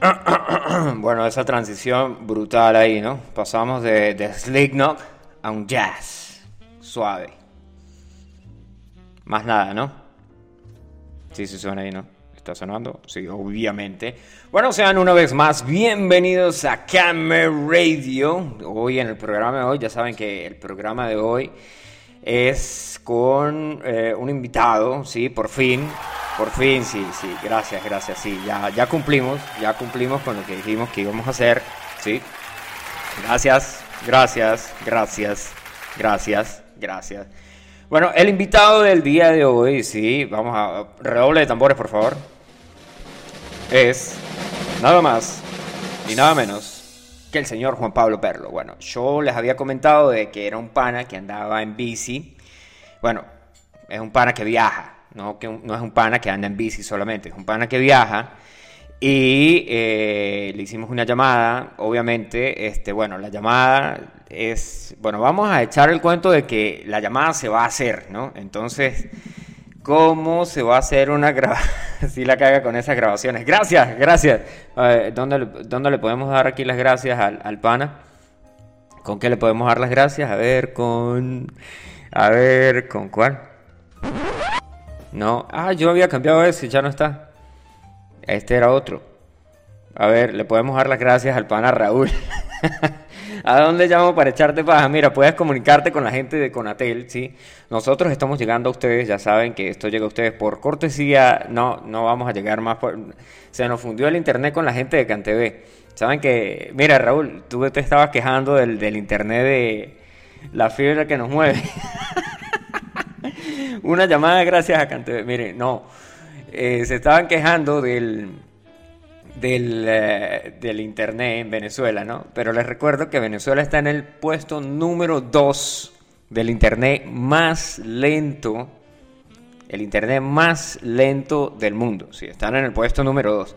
Bueno, esa transición brutal ahí, ¿no? Pasamos de, de Slick Knock a un jazz suave. Más nada, ¿no? Sí, sí suena ahí, ¿no? ¿Está sonando? Sí, obviamente. Bueno, sean una vez más bienvenidos a Camera Radio. Hoy en el programa de hoy, ya saben que el programa de hoy es con eh, un invitado, sí, por fin. Por fin, sí, sí, gracias, gracias, sí, ya, ya cumplimos, ya cumplimos con lo que dijimos que íbamos a hacer, sí. Gracias, gracias, gracias, gracias, gracias. Bueno, el invitado del día de hoy, sí, vamos a redoble de tambores, por favor. Es nada más y nada menos que el señor Juan Pablo Perlo. Bueno, yo les había comentado de que era un pana que andaba en bici. Bueno, es un pana que viaja, no, que no es un pana que anda en bici solamente, es un pana que viaja. Y eh, le hicimos una llamada, obviamente, este, bueno, la llamada es, bueno, vamos a echar el cuento de que la llamada se va a hacer, ¿no? Entonces, ¿cómo se va a hacer una grabación? si la caga con esas grabaciones. Gracias, gracias. ¿dónde, ¿dónde, le podemos dar aquí las gracias al, al pana? ¿Con qué le podemos dar las gracias? A ver, con... A ver, ¿con cuál? No. Ah, yo había cambiado ese, ya no está. Este era otro. A ver, le podemos dar las gracias al pana Raúl. ¿A dónde llamo para echarte paja? Mira, puedes comunicarte con la gente de Conatel, ¿sí? Nosotros estamos llegando a ustedes, ya saben que esto llega a ustedes por cortesía, no, no vamos a llegar más por... Se nos fundió el internet con la gente de CanTV. Saben que, mira Raúl, tú te estabas quejando del, del internet de la fibra que nos mueve. Una llamada gracias a CanTV. Mire, no, eh, se estaban quejando del del, eh, del, internet en Venezuela, ¿no? Pero les recuerdo que Venezuela está en el puesto número 2 del internet más lento, el internet más lento del mundo, sí, están en el puesto número 2.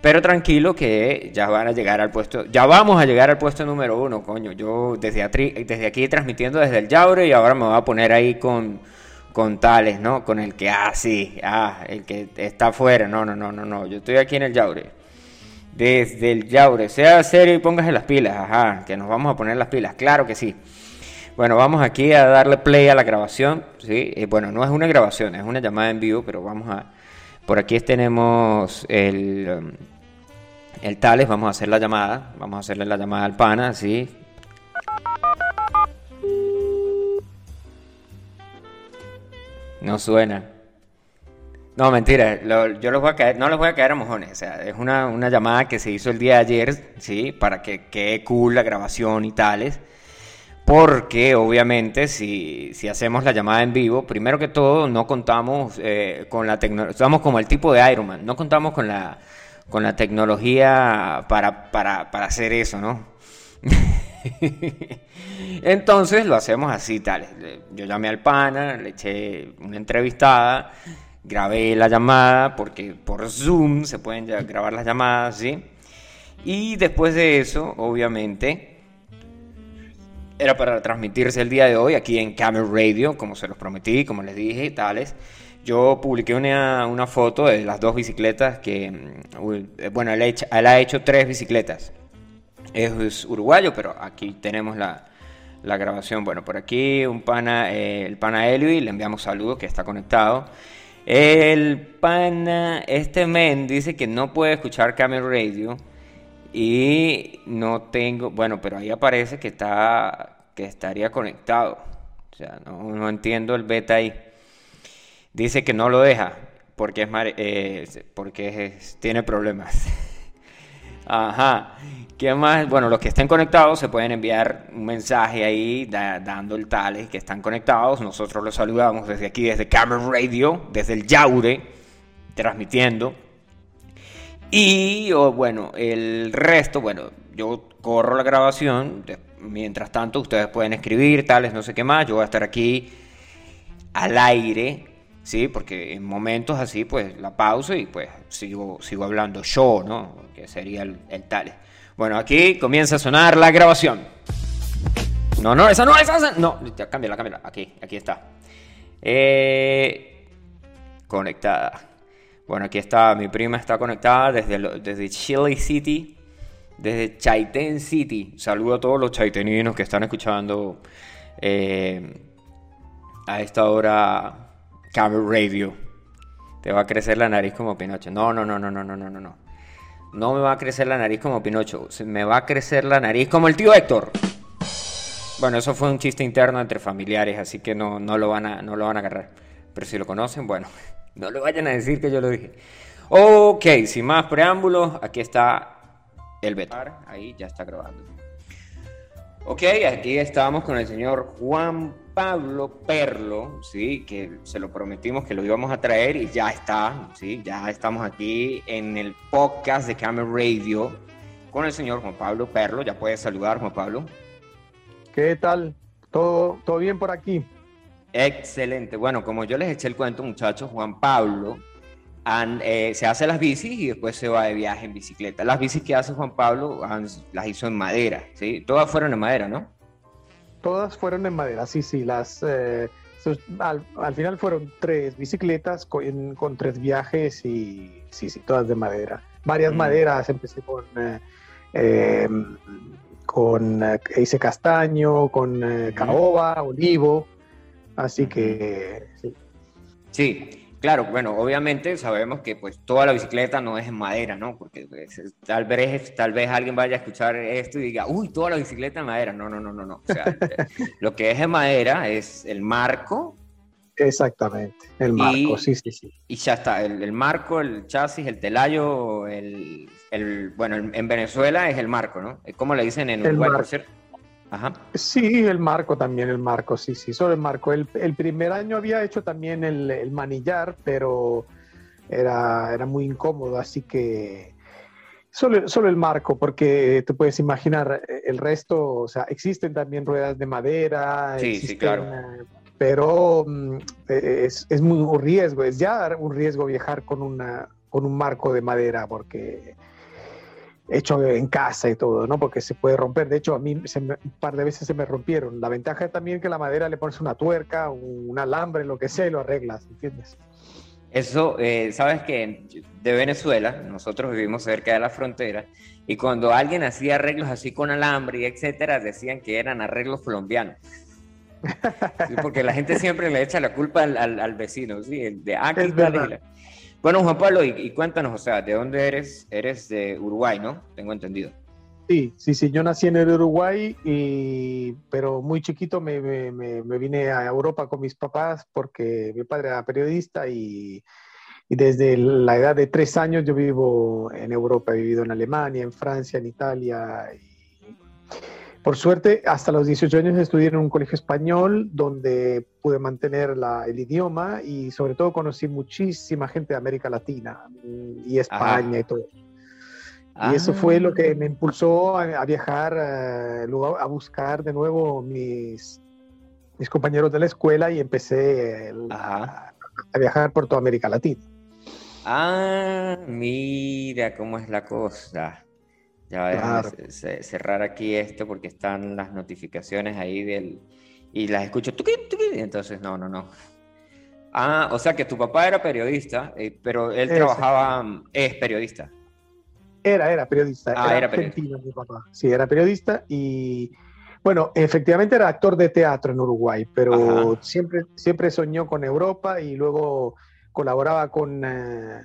Pero tranquilo que ya van a llegar al puesto, ya vamos a llegar al puesto número 1, coño. Yo desde, desde aquí transmitiendo desde el Yaure y ahora me voy a poner ahí con con tales, ¿no? Con el que, ah, sí, ah, el que está afuera. No, no, no, no, no. Yo estoy aquí en el Yaure desde el Yaure. Sea serio y póngase las pilas, ajá, que nos vamos a poner las pilas, claro que sí. Bueno, vamos aquí a darle play a la grabación, ¿sí? Eh, bueno, no es una grabación, es una llamada en vivo, pero vamos a... Por aquí tenemos el, um, el Tales, vamos a hacer la llamada, vamos a hacerle la llamada al pana, ¿sí? No suena. No, mentira, yo los voy a caer, no les voy a caer a mojones, o sea, es una, una, llamada que se hizo el día de ayer, ¿sí? Para que quede cool la grabación y tales, porque obviamente si, si hacemos la llamada en vivo, primero que todo no contamos eh, con la tecnología, estamos como el tipo de Iron Man, no contamos con la, con la tecnología para, para, para hacer eso, ¿no? Entonces lo hacemos así, tales, yo llamé al pana, le eché una entrevistada, grabé la llamada porque por Zoom se pueden grabar las llamadas, ¿sí? Y después de eso, obviamente, era para transmitirse el día de hoy aquí en Camera Radio, como se los prometí, como les dije, tales. Yo publiqué una, una foto de las dos bicicletas que, mm, bueno, él ha hecho, tres bicicletas. Es uruguayo, pero aquí tenemos la, la grabación. Bueno, por aquí un pana, eh, el pana Elvi, le enviamos saludos que está conectado. El pana, este men dice que no puede escuchar Camel Radio y no tengo, bueno, pero ahí aparece que está, que estaría conectado. O sea, no, entiendo el beta ahí. Dice que no lo deja porque es, eh, porque tiene problemas. Ajá. ¿Qué más? Bueno, los que estén conectados se pueden enviar un mensaje ahí dando el tales que están conectados. Nosotros los saludamos desde aquí, desde Camera Radio, desde el Yaure, transmitiendo. Y bueno, el resto, bueno, yo corro la grabación. Mientras tanto, ustedes pueden escribir, tales, no sé qué más. Yo voy a estar aquí al aire, ¿sí? Porque en momentos así, pues la pausa y pues sigo, sigo hablando yo, ¿no? Que sería el tales. Bueno, aquí comienza a sonar la grabación. No, no, esa no, esa, no. Cámbiala, cámbiala. Aquí, aquí está. Eh, conectada. Bueno, aquí está, mi prima está conectada desde, desde Chile City, desde Chaitén City. Saludo a todos los chaiteninos que están escuchando eh, a esta hora Camera Radio. Te va a crecer la nariz como Pinocho. No, no, no, no, no, no, no, no. No me va a crecer la nariz como Pinocho. Me va a crecer la nariz como el tío Héctor. Bueno, eso fue un chiste interno entre familiares, así que no, no, lo, van a, no lo van a agarrar. Pero si lo conocen, bueno, no le vayan a decir que yo lo dije. Ok, sin más preámbulos, aquí está el vetar. Ahí ya está grabando. Ok, aquí estamos con el señor Juan Pablo Perlo, sí, que se lo prometimos que lo íbamos a traer y ya está, sí, ya estamos aquí en el podcast de Camera Radio con el señor Juan Pablo Perlo. Ya puedes saludar, Juan Pablo. ¿Qué tal? ¿Todo, todo bien por aquí? Excelente. Bueno, como yo les eché el cuento, muchachos, Juan Pablo eh, se hace las bicis y después se va de viaje en bicicleta. Las bicis que hace Juan Pablo las hizo en madera, ¿sí? Todas fueron en madera, ¿no? Todas fueron en madera, sí, sí. Las, eh, al, final fueron tres bicicletas con, tres viajes y sí, sí, todas de madera. Varias mm. maderas, empecé con... Eh, con hice castaño, con caoba, olivo, así que sí. Sí, Claro, bueno, obviamente sabemos que pues toda la bicicleta no es en madera, ¿no? Porque pues, tal, vez, tal vez alguien vaya a escuchar esto y diga, uy, toda la bicicleta en madera. No, no, no, no, no. O sea, lo que es en madera es el marco. Exactamente, el marco, sí, sí, sí. Y ya está, el, marco, el chasis, el telayo, el, bueno, en Venezuela es el marco, ¿no? ¿Cómo le dicen en Uruguay, por cierto? Sí, el marco también, el marco, sí, sí, solo el marco. El, primer año había hecho también el, manillar, pero era, era, muy incómodo, así que solo, solo el marco, porque te puedes imaginar, el resto, o sea, existen también ruedas de madera, sí, sí, claro. pero mm, es, es muy un riesgo, es ya un riesgo viajar con, una, con un marco de madera, porque hecho en casa y todo, ¿no? Porque se puede romper. De hecho, a mí un par de veces se me rompieron. La ventaja es también que la madera le pones una tuerca, un alambre, lo que sea, y lo arreglas, ¿entiendes? Eso, eh, sabes que de Venezuela, nosotros vivimos cerca de la frontera, y cuando alguien hacía arreglos así con alambre y etcétera, decían que eran arreglos colombianos. porque la gente siempre le echa la culpa al, vecino, ¿sí? De, ah, es verdad. Bueno, Juan Pablo, y, cuéntanos, o sea, ¿de dónde eres? Eres de Uruguay, ¿no? Tengo entendido. Sí, sí, sí, yo nací en el Uruguay, y, pero muy chiquito me, me, vine a Europa con mis papás porque mi padre era periodista y, y, desde la edad de tres años yo vivo en Europa, he vivido en Alemania, en Francia, en Italia. Y, por suerte, hasta los 18 años estudié en un colegio español donde pude mantener el idioma y sobre todo conocí muchísima gente de América Latina y España y todo. Y eso fue lo que me impulsó a, viajar, eh, a buscar de nuevo mis, mis compañeros de la escuela y empecé a, a, viajar por toda América Latina. Ah, mira cómo es la cosa. Ya voy a cerrar aquí esto porque están las notificaciones ahí del... Y las escucho, entonces no, no, no. Ah, o sea que tu papá era periodista, eh, pero él trabajaba, es periodista. Era, era periodista. Ah, era, periodista. mi papá. Sí, era periodista y, bueno, efectivamente era actor de teatro en Uruguay, pero siempre, siempre soñó con Europa y luego colaboraba con, eh,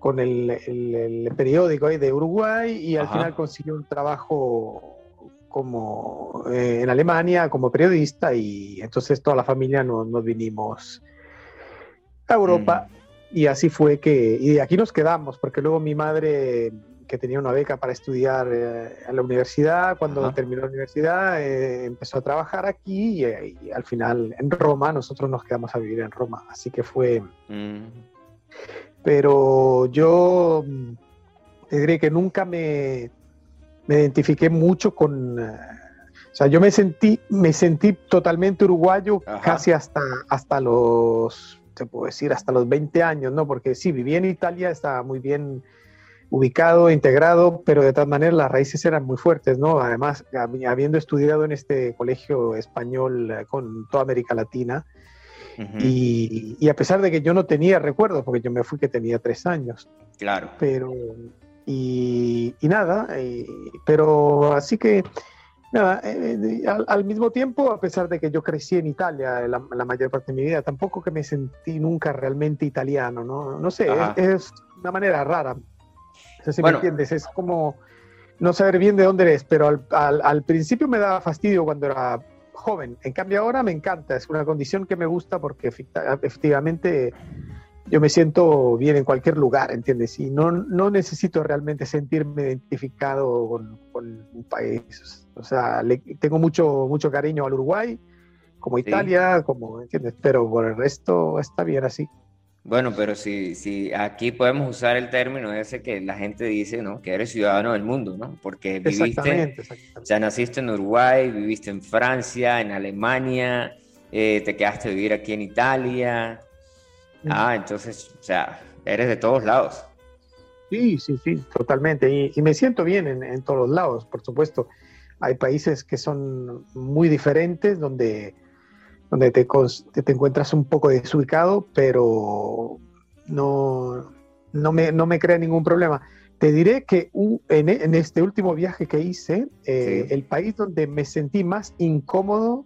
con el, el, periódico de Uruguay y al final consiguió un trabajo como eh, en Alemania como periodista y entonces toda la familia nos, nos vinimos a Europa. Mm. y así fue que y aquí nos quedamos porque luego mi madre que tenía una beca para estudiar eh, en la universidad cuando terminó la universidad eh, empezó a trabajar aquí y, al final en Roma nosotros nos quedamos a vivir en Roma. Así que fue mm pero yo mm, te diré que nunca me, me identifiqué mucho con... Eh, o sea, yo me sentí, me sentí totalmente uruguayo casi hasta, hasta los, te puedo decir, hasta los 20 años, ¿no? Porque sí, viví en Italia, estaba muy bien ubicado, integrado, pero de todas maneras las raíces eran muy fuertes, ¿no? Además, habiendo estudiado en este colegio español eh, con toda América Latina, y, a pesar de que yo no tenía recuerdos, porque yo me fui que tenía tres años. Claro. Pero, y, nada, pero así que, nada, eh, al, mismo tiempo, a pesar de que yo crecí en Italia la, mayor parte de mi vida, tampoco que me sentí nunca realmente italiano, ¿no? No sé, es, una manera rara. No sé si me entiendes, es como no saber bien de dónde eres, pero al, al, al, principio me daba fastidio cuando era joven. En cambio ahora me encanta, es una condición que me gusta porque efectivamente yo me siento bien en cualquier lugar, ¿entiendes? Y no, no necesito realmente sentirme identificado con, un país. O sea, le, tengo mucho, mucho cariño al Uruguay, como Italia, como, ¿entiendes? Pero por el resto está bien así. Bueno, pero si, si aquí podemos usar el término ese que la gente dice, ¿no? Que eres ciudadano del mundo, ¿no? Porque viviste, o sea, naciste en Uruguay, viviste en Francia, en Alemania, eh, te quedaste a vivir aquí en Italia. Ah, entonces, o sea, eres de todos lados. Sí, sí, sí, totalmente. Y, me siento bien en, en todos los lados, por supuesto. Hay países que son muy diferentes, donde donde te, te, encuentras un poco desubicado, pero no, no, me, no me crea ningún problema. Te diré que en, este último viaje que hice, eh, el país donde me sentí más incómodo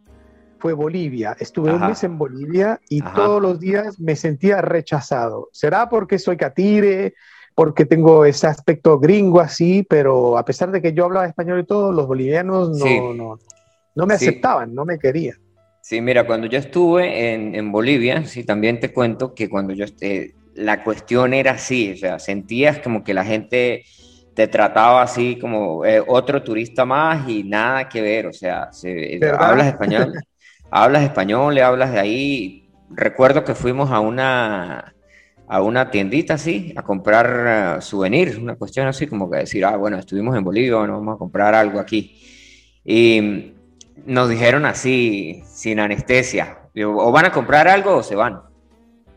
fue Bolivia. Estuve un mes en Bolivia y todos los días me sentía rechazado. ¿Será porque soy catire? porque tengo ese aspecto gringo así, pero a pesar de que yo hablaba español y todo, los bolivianos no, no, no, me aceptaban, no me querían. Sí, mira, cuando yo estuve en, Bolivia, sí, también te cuento que cuando yo esté, la cuestión era así, o sea, sentías como que la gente te trataba así como eh, otro turista más y nada que ver, o sea, hablas español, hablas español, le hablas de ahí. Recuerdo que fuimos a una, a una tiendita así, a comprar uh, souvenirs, una cuestión así como que decir, ah, bueno, estuvimos en Bolivia, bueno, vamos a comprar algo aquí. Y nos dijeron así, sin anestesia, o van a comprar algo o se van.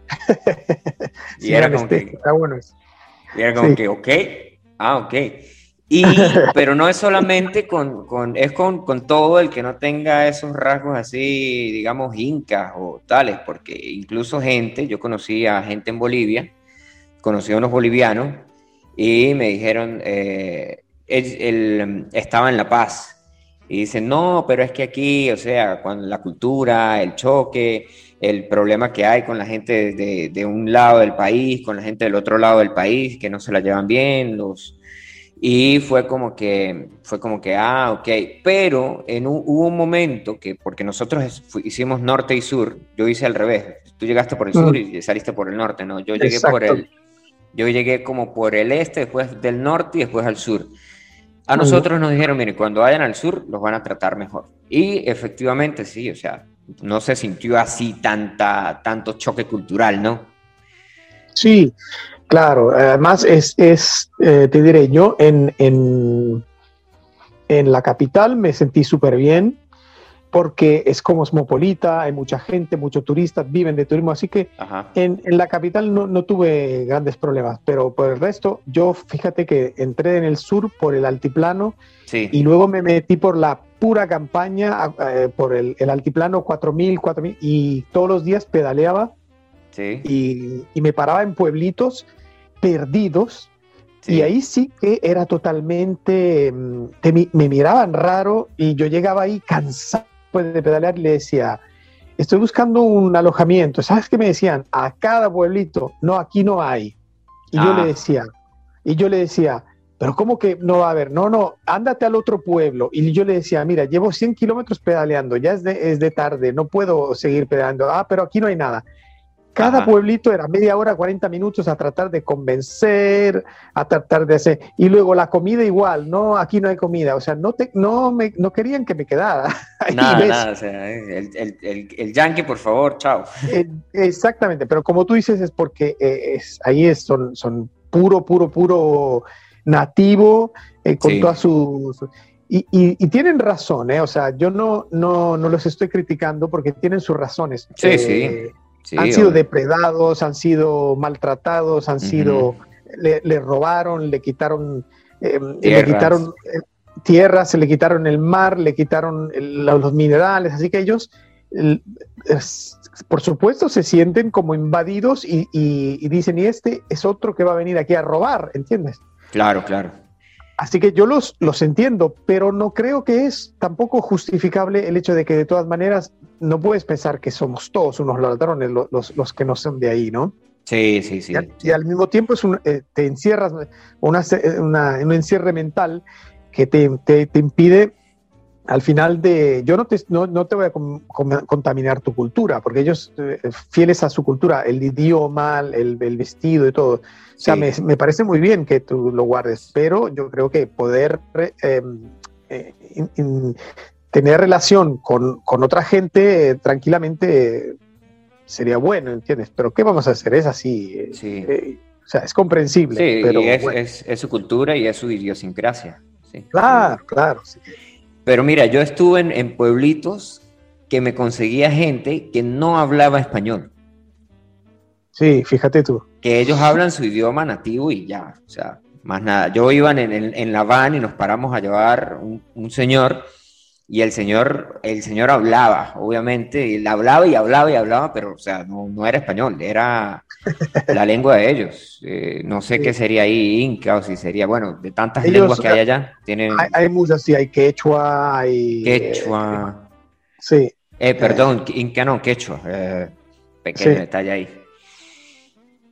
y era como que, está bueno Y era como que, ok, ah, ok. Y, pero no es solamente con, con es con, con, todo el que no tenga esos rasgos así, digamos, incas o tales, porque incluso gente, yo conocí a gente en Bolivia, conocí a unos bolivianos y me dijeron, eh, él, estaba en La Paz y dicen, no, pero es que aquí, o sea, cuando la cultura, el choque, el problema que hay con la gente de, de, un lado del país, con la gente del otro lado del país, que no se la llevan bien, los... Y fue como que, fue como que, ah, ok, pero en hubo un momento que, porque nosotros hicimos norte y sur, yo hice al revés, tú llegaste por el sur mm. y saliste por el norte, ¿no? Yo llegué por el, yo llegué como por el este, después del norte y después al sur. A nosotros nos dijeron, mire, cuando vayan al sur los van a tratar mejor. Y efectivamente sí, o sea, no se sintió así tanta, tanto choque cultural, ¿no? Sí, claro. Además, es, es eh, te diré, yo en, en, en la capital me sentí súper bien porque es cosmopolita, hay mucha gente, muchos turistas, viven de turismo, así que en, en, la capital no, no, tuve grandes problemas, pero por el resto, yo fíjate que entré en el sur por el altiplano y luego me metí por la pura campaña, eh, por el, el, altiplano 4000, 4000, y todos los días pedaleaba y, y, me paraba en pueblitos perdidos. Y ahí sí que era totalmente, mm, me miraban raro y yo llegaba ahí cansado de pedalear le decía, estoy buscando un alojamiento. ¿Sabes qué me decían? A cada pueblito, no, aquí no hay. Y yo le ah. decía, y yo le decía, pero ¿cómo que no va a haber? No, no, ándate al otro pueblo. Y yo le decía, mira, llevo 100 kilómetros pedaleando, ya es de, es de tarde, no puedo seguir pedaleando. Ah, pero aquí no hay nada. Cada pueblito era media hora, 40 minutos a tratar de convencer, a tratar de hacer. Y luego la comida igual, no, aquí no hay comida. O sea, no, te, no, me, no querían que me quedara. Nada, nada. O sea, el, el, el, yankee, por favor, chao. Eh, exactamente, pero como tú dices, es porque eh, es, ahí es, son, son puro, puro, puro nativo, eh, con todas sus... Y, y, tienen razón, ¿eh? O sea, yo no, no, no los estoy criticando porque tienen sus razones. Sí, sí han sido depredados, han sido maltratados, han sido, le, robaron, le quitaron, eh, le quitaron eh, tierras, se le quitaron el mar, le quitaron los minerales, así que ellos por supuesto se sienten como invadidos y, dicen, y este es otro que va a venir aquí a robar, ¿entiendes? Claro, claro. Así que yo los, los entiendo, pero no creo que es tampoco justificable el hecho de que de todas maneras no puedes pensar que somos todos unos ladrones los, los, que no son de ahí, ¿no? Sí, sí, sí. Y al, mismo tiempo es un, eh, te encierras una, una, un encierre mental que te, te, te impide al final de, yo no te, no, no te voy a contaminar tu cultura, porque ellos, eh, fieles a su cultura, el idioma, el, el vestido y todo, o sea, me, me, parece muy bien que tú lo guardes, pero yo creo que poder em, eh, tener relación con, con otra gente eh, tranquilamente sería bueno, ¿entiendes? Pero ¿qué vamos a hacer? Es así. Sí. o sea, es comprensible. Sí, pero, es, es, es, su cultura y es su idiosincrasia. Sí. Claro, claro. Sí. Pero mira, yo estuve en, pueblitos que me conseguía gente que no hablaba español. Sí, fíjate tú. Que ellos hablan su idioma nativo y ya, o sea, más nada. Yo iba en, en, la van y nos paramos a llevar un señor y el señor, el señor hablaba, obviamente, él hablaba y hablaba y hablaba, pero, o sea, no, no era español, era la lengua de ellos. Eh, no sé qué sería ahí, inca, o si sería, bueno, de tantas lenguas que hay allá. Tienen... Hay, muchas, sí, hay quechua, hay... Quechua. sí. Eh, perdón, inca no, quechua. Eh, pequeño detalle ahí.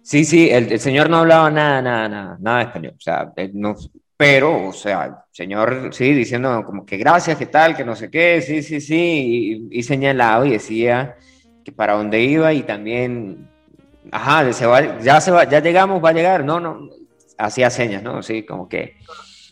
Sí, sí, el, el, señor no hablaba nada, nada, nada, nada de español. O sea, no, pero, o sea, señor, sí, diciendo como que gracias, que tal, que no sé qué, sí, sí, sí, y, señalado y decía que para dónde iba y también, ajá, se va, ya se va, ya llegamos, va a llegar, no, no, hacía señas, ¿no? Sí, como que,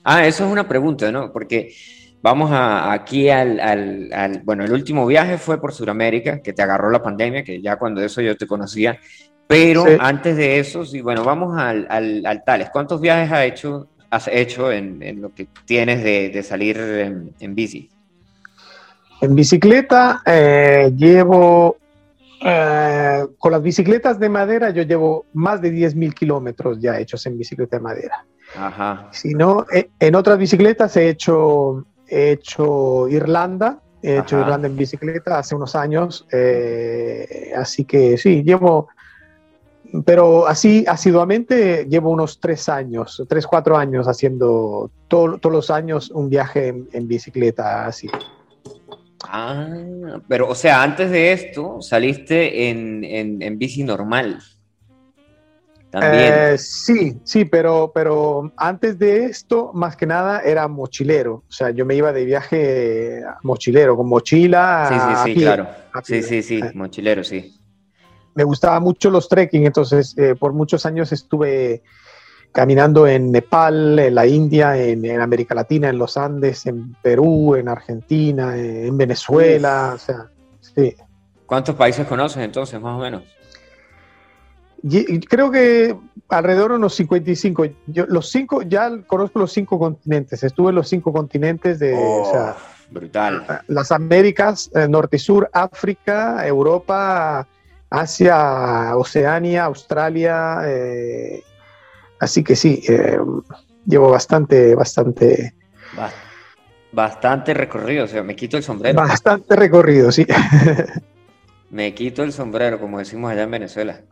ah, eso es una pregunta, ¿no? Porque vamos a, aquí al, al, al, bueno, el último viaje fue por Sudamérica, que te agarró la pandemia, que ya cuando eso yo te conocía, pero antes de eso, sí, bueno, vamos al, al, al Tales. ¿Cuántos viajes ha hecho has hecho en, lo que tienes de, salir en, bici? En bicicleta eh, llevo, eh, con las bicicletas de madera yo llevo más de 10.000 kilómetros ya hechos en bicicleta de madera. Ajá. Si no, eh, en otras bicicletas he hecho, he hecho Irlanda, he hecho Irlanda en bicicleta hace unos años, así que sí, llevo pero así asiduamente llevo unos tres años, tres, cuatro años haciendo todos los años un viaje en, bicicleta así. Ah, pero o sea, antes de esto saliste en, en, bici normal. También. Eh, sí, sí, pero, pero antes de esto, más que nada, era mochilero. O sea, yo me iba de viaje mochilero, con mochila. Sí, sí, sí, claro. Sí, sí, sí, mochilero, sí me gustaba mucho los trekking, entonces eh, por muchos años estuve caminando en Nepal, en la India, en, América Latina, en los Andes, en Perú, en Argentina, en Venezuela, o sea, sí. ¿Cuántos países conoces entonces, más o menos? creo que alrededor de unos 55. Yo, los cinco, ya conozco los cinco continentes. Estuve en los cinco continentes de. Oh, brutal. Las Américas, eh, Norte y Sur, África, Europa, Asia, Oceania, Australia. Eh, así que sí, eh, llevo bastante, bastante. Bastante recorrido, o sea, me quito el sombrero. Bastante recorrido, sí. me quito el sombrero, como decimos allá en Venezuela.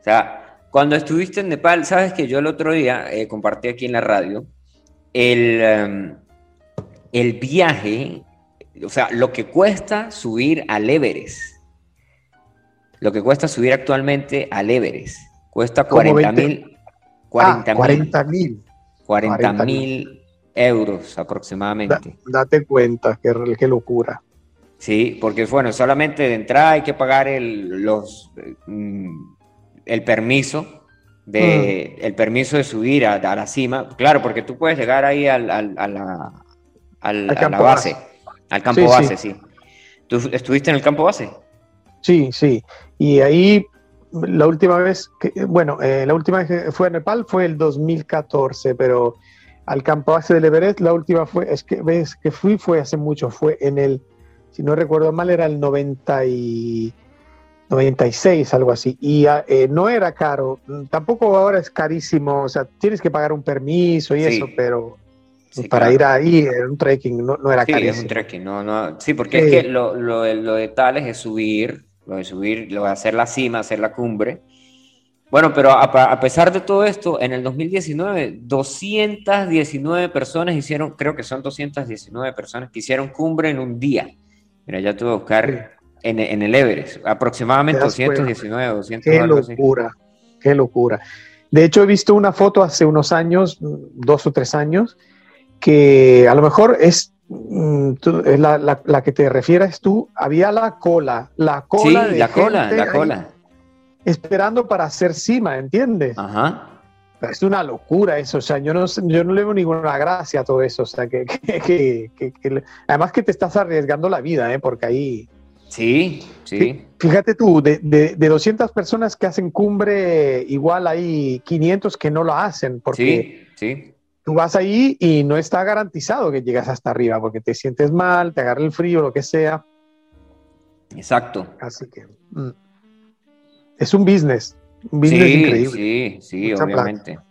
o sea, cuando estuviste en Nepal, sabes que yo el otro día eh, compartí aquí en la radio el, em, el viaje, o sea, lo que cuesta subir al Everest lo que cuesta subir actualmente al Everest. Cuesta 40 mil. 40 mil. 40 mil euros aproximadamente. date cuenta, qué, qué locura. Sí, porque bueno, solamente de entrada hay que pagar el, los, mm, el permiso de, mm. el permiso de subir a, la cima. Claro, porque tú puedes llegar ahí al, al, a, la, a la base, al campo base, sí. ¿Tú estuviste en el campo base? Sí, sí. Y ahí la última vez que, bueno, eh, la última vez que fue a Nepal fue el 2014, pero al campo base del Everest la última fue, es que ves que fui fue hace mucho, fue en el, si no recuerdo mal, era el 90 y 96, algo así. Y ah, eh, no era caro, tampoco ahora es carísimo, o sea, tienes que pagar un permiso y eso, pero para ir ahí era un trekking, no, no era Sí, es un trekking, no, no, sí, porque es que lo, lo, lo de Tales es subir, lo de subir, lo de hacer la cima, hacer la cumbre. Bueno, pero a, a, pesar de todo esto, en el 2019, 219 personas hicieron, creo que son 219 personas que hicieron cumbre en un día. Mira, ya tuve que buscar en, en, el Everest, aproximadamente 219, 200. Qué locura, qué locura. De hecho, he visto una foto hace unos años, dos o tres años, que a lo mejor es mm, la, la, la, que te refieres tú, había la cola, la cola. Sí, la cola, la cola. Esperando para hacer cima, ¿entiendes? Ajá. Es una locura eso, o sea, yo no, yo no le veo ninguna gracia a todo eso, o sea, que, que, que, además que te estás arriesgando la vida, ¿eh? Porque ahí... Sí, sí. Fíjate tú, de, de, de, 200 personas que hacen cumbre, igual hay 500 que no lo hacen, porque sí, sí. Tú vas ahí y no está garantizado que llegas hasta arriba, porque te sientes mal, te agarra el frío, lo que sea. Exacto. Así que mm. es un business, un business sí, increíble. Sí, sí, Mucha obviamente. Plata.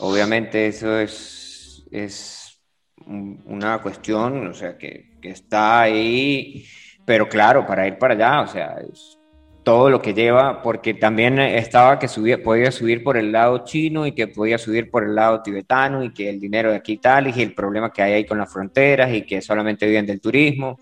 Obviamente eso es, es una cuestión, o sea, que, que está ahí pero claro, para ir para allá, o sea, es todo lo que lleva, porque también estaba que subía, podía subir por el lado chino y que podía subir por el lado tibetano y que el dinero de aquí tal y el problema que hay ahí con las fronteras y que solamente viven del turismo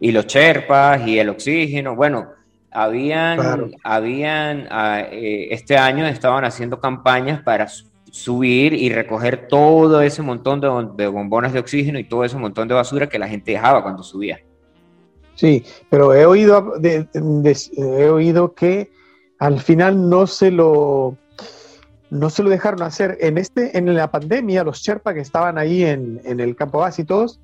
y los cherpas y el oxígeno. Bueno, habían, claro. habían eh, este año estaban haciendo campañas para subir y recoger todo ese montón de, de bombones de oxígeno y todo ese montón de basura que la gente dejaba cuando subía. Sí, pero he oído, de, de, he oído que al final no se lo no se lo dejaron hacer. En este, en la pandemia, los Sherpa que estaban ahí en, en el campo base y todos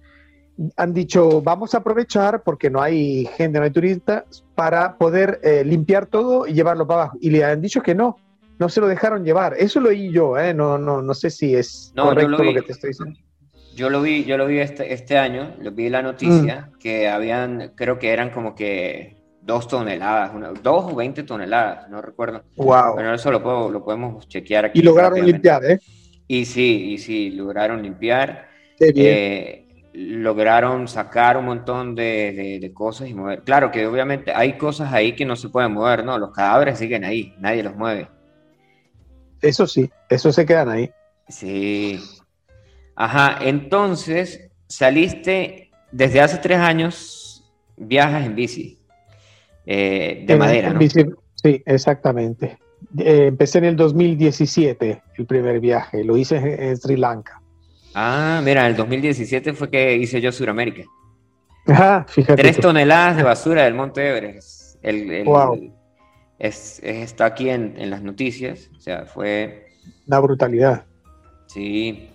han dicho vamos a aprovechar porque no hay gente, no hay turistas, para poder eh, limpiar todo y llevarlo para abajo. Y le han dicho que no, no se lo dejaron llevar. Eso lo oí yo, ¿eh? no, no, no sé si es no, correcto lo, lo, que te estoy diciendo. Yo lo vi, yo lo vi este, este año, lo vi la noticia, mm. que habían, creo que eran como que dos toneladas, una, dos o veinte toneladas, no recuerdo. Wow. Pero eso lo, puedo, lo podemos chequear aquí. Y lograron limpiar, ¿eh? Y sí, y sí, lograron limpiar. Eh, lograron sacar un montón de, de, de, cosas y mover. Claro que obviamente hay cosas ahí que no se pueden mover, ¿no? Los cadáveres siguen ahí, nadie los mueve. Eso sí, eso se quedan ahí. Sí, Ajá, entonces saliste desde hace tres años, viajas en bici, eh, de en, madera, en ¿no? bici, sí, exactamente. Eh, empecé en el 2017 el primer viaje, lo hice en, en, Sri Lanka. Ah, mira, en el 2017 fue que hice yo Suramérica. Ajá, fíjate. Tres toneladas de basura del Monte Everest. El, el, wow. Es, es, está aquí en, en las noticias, o sea, fue... Una brutalidad. Sí,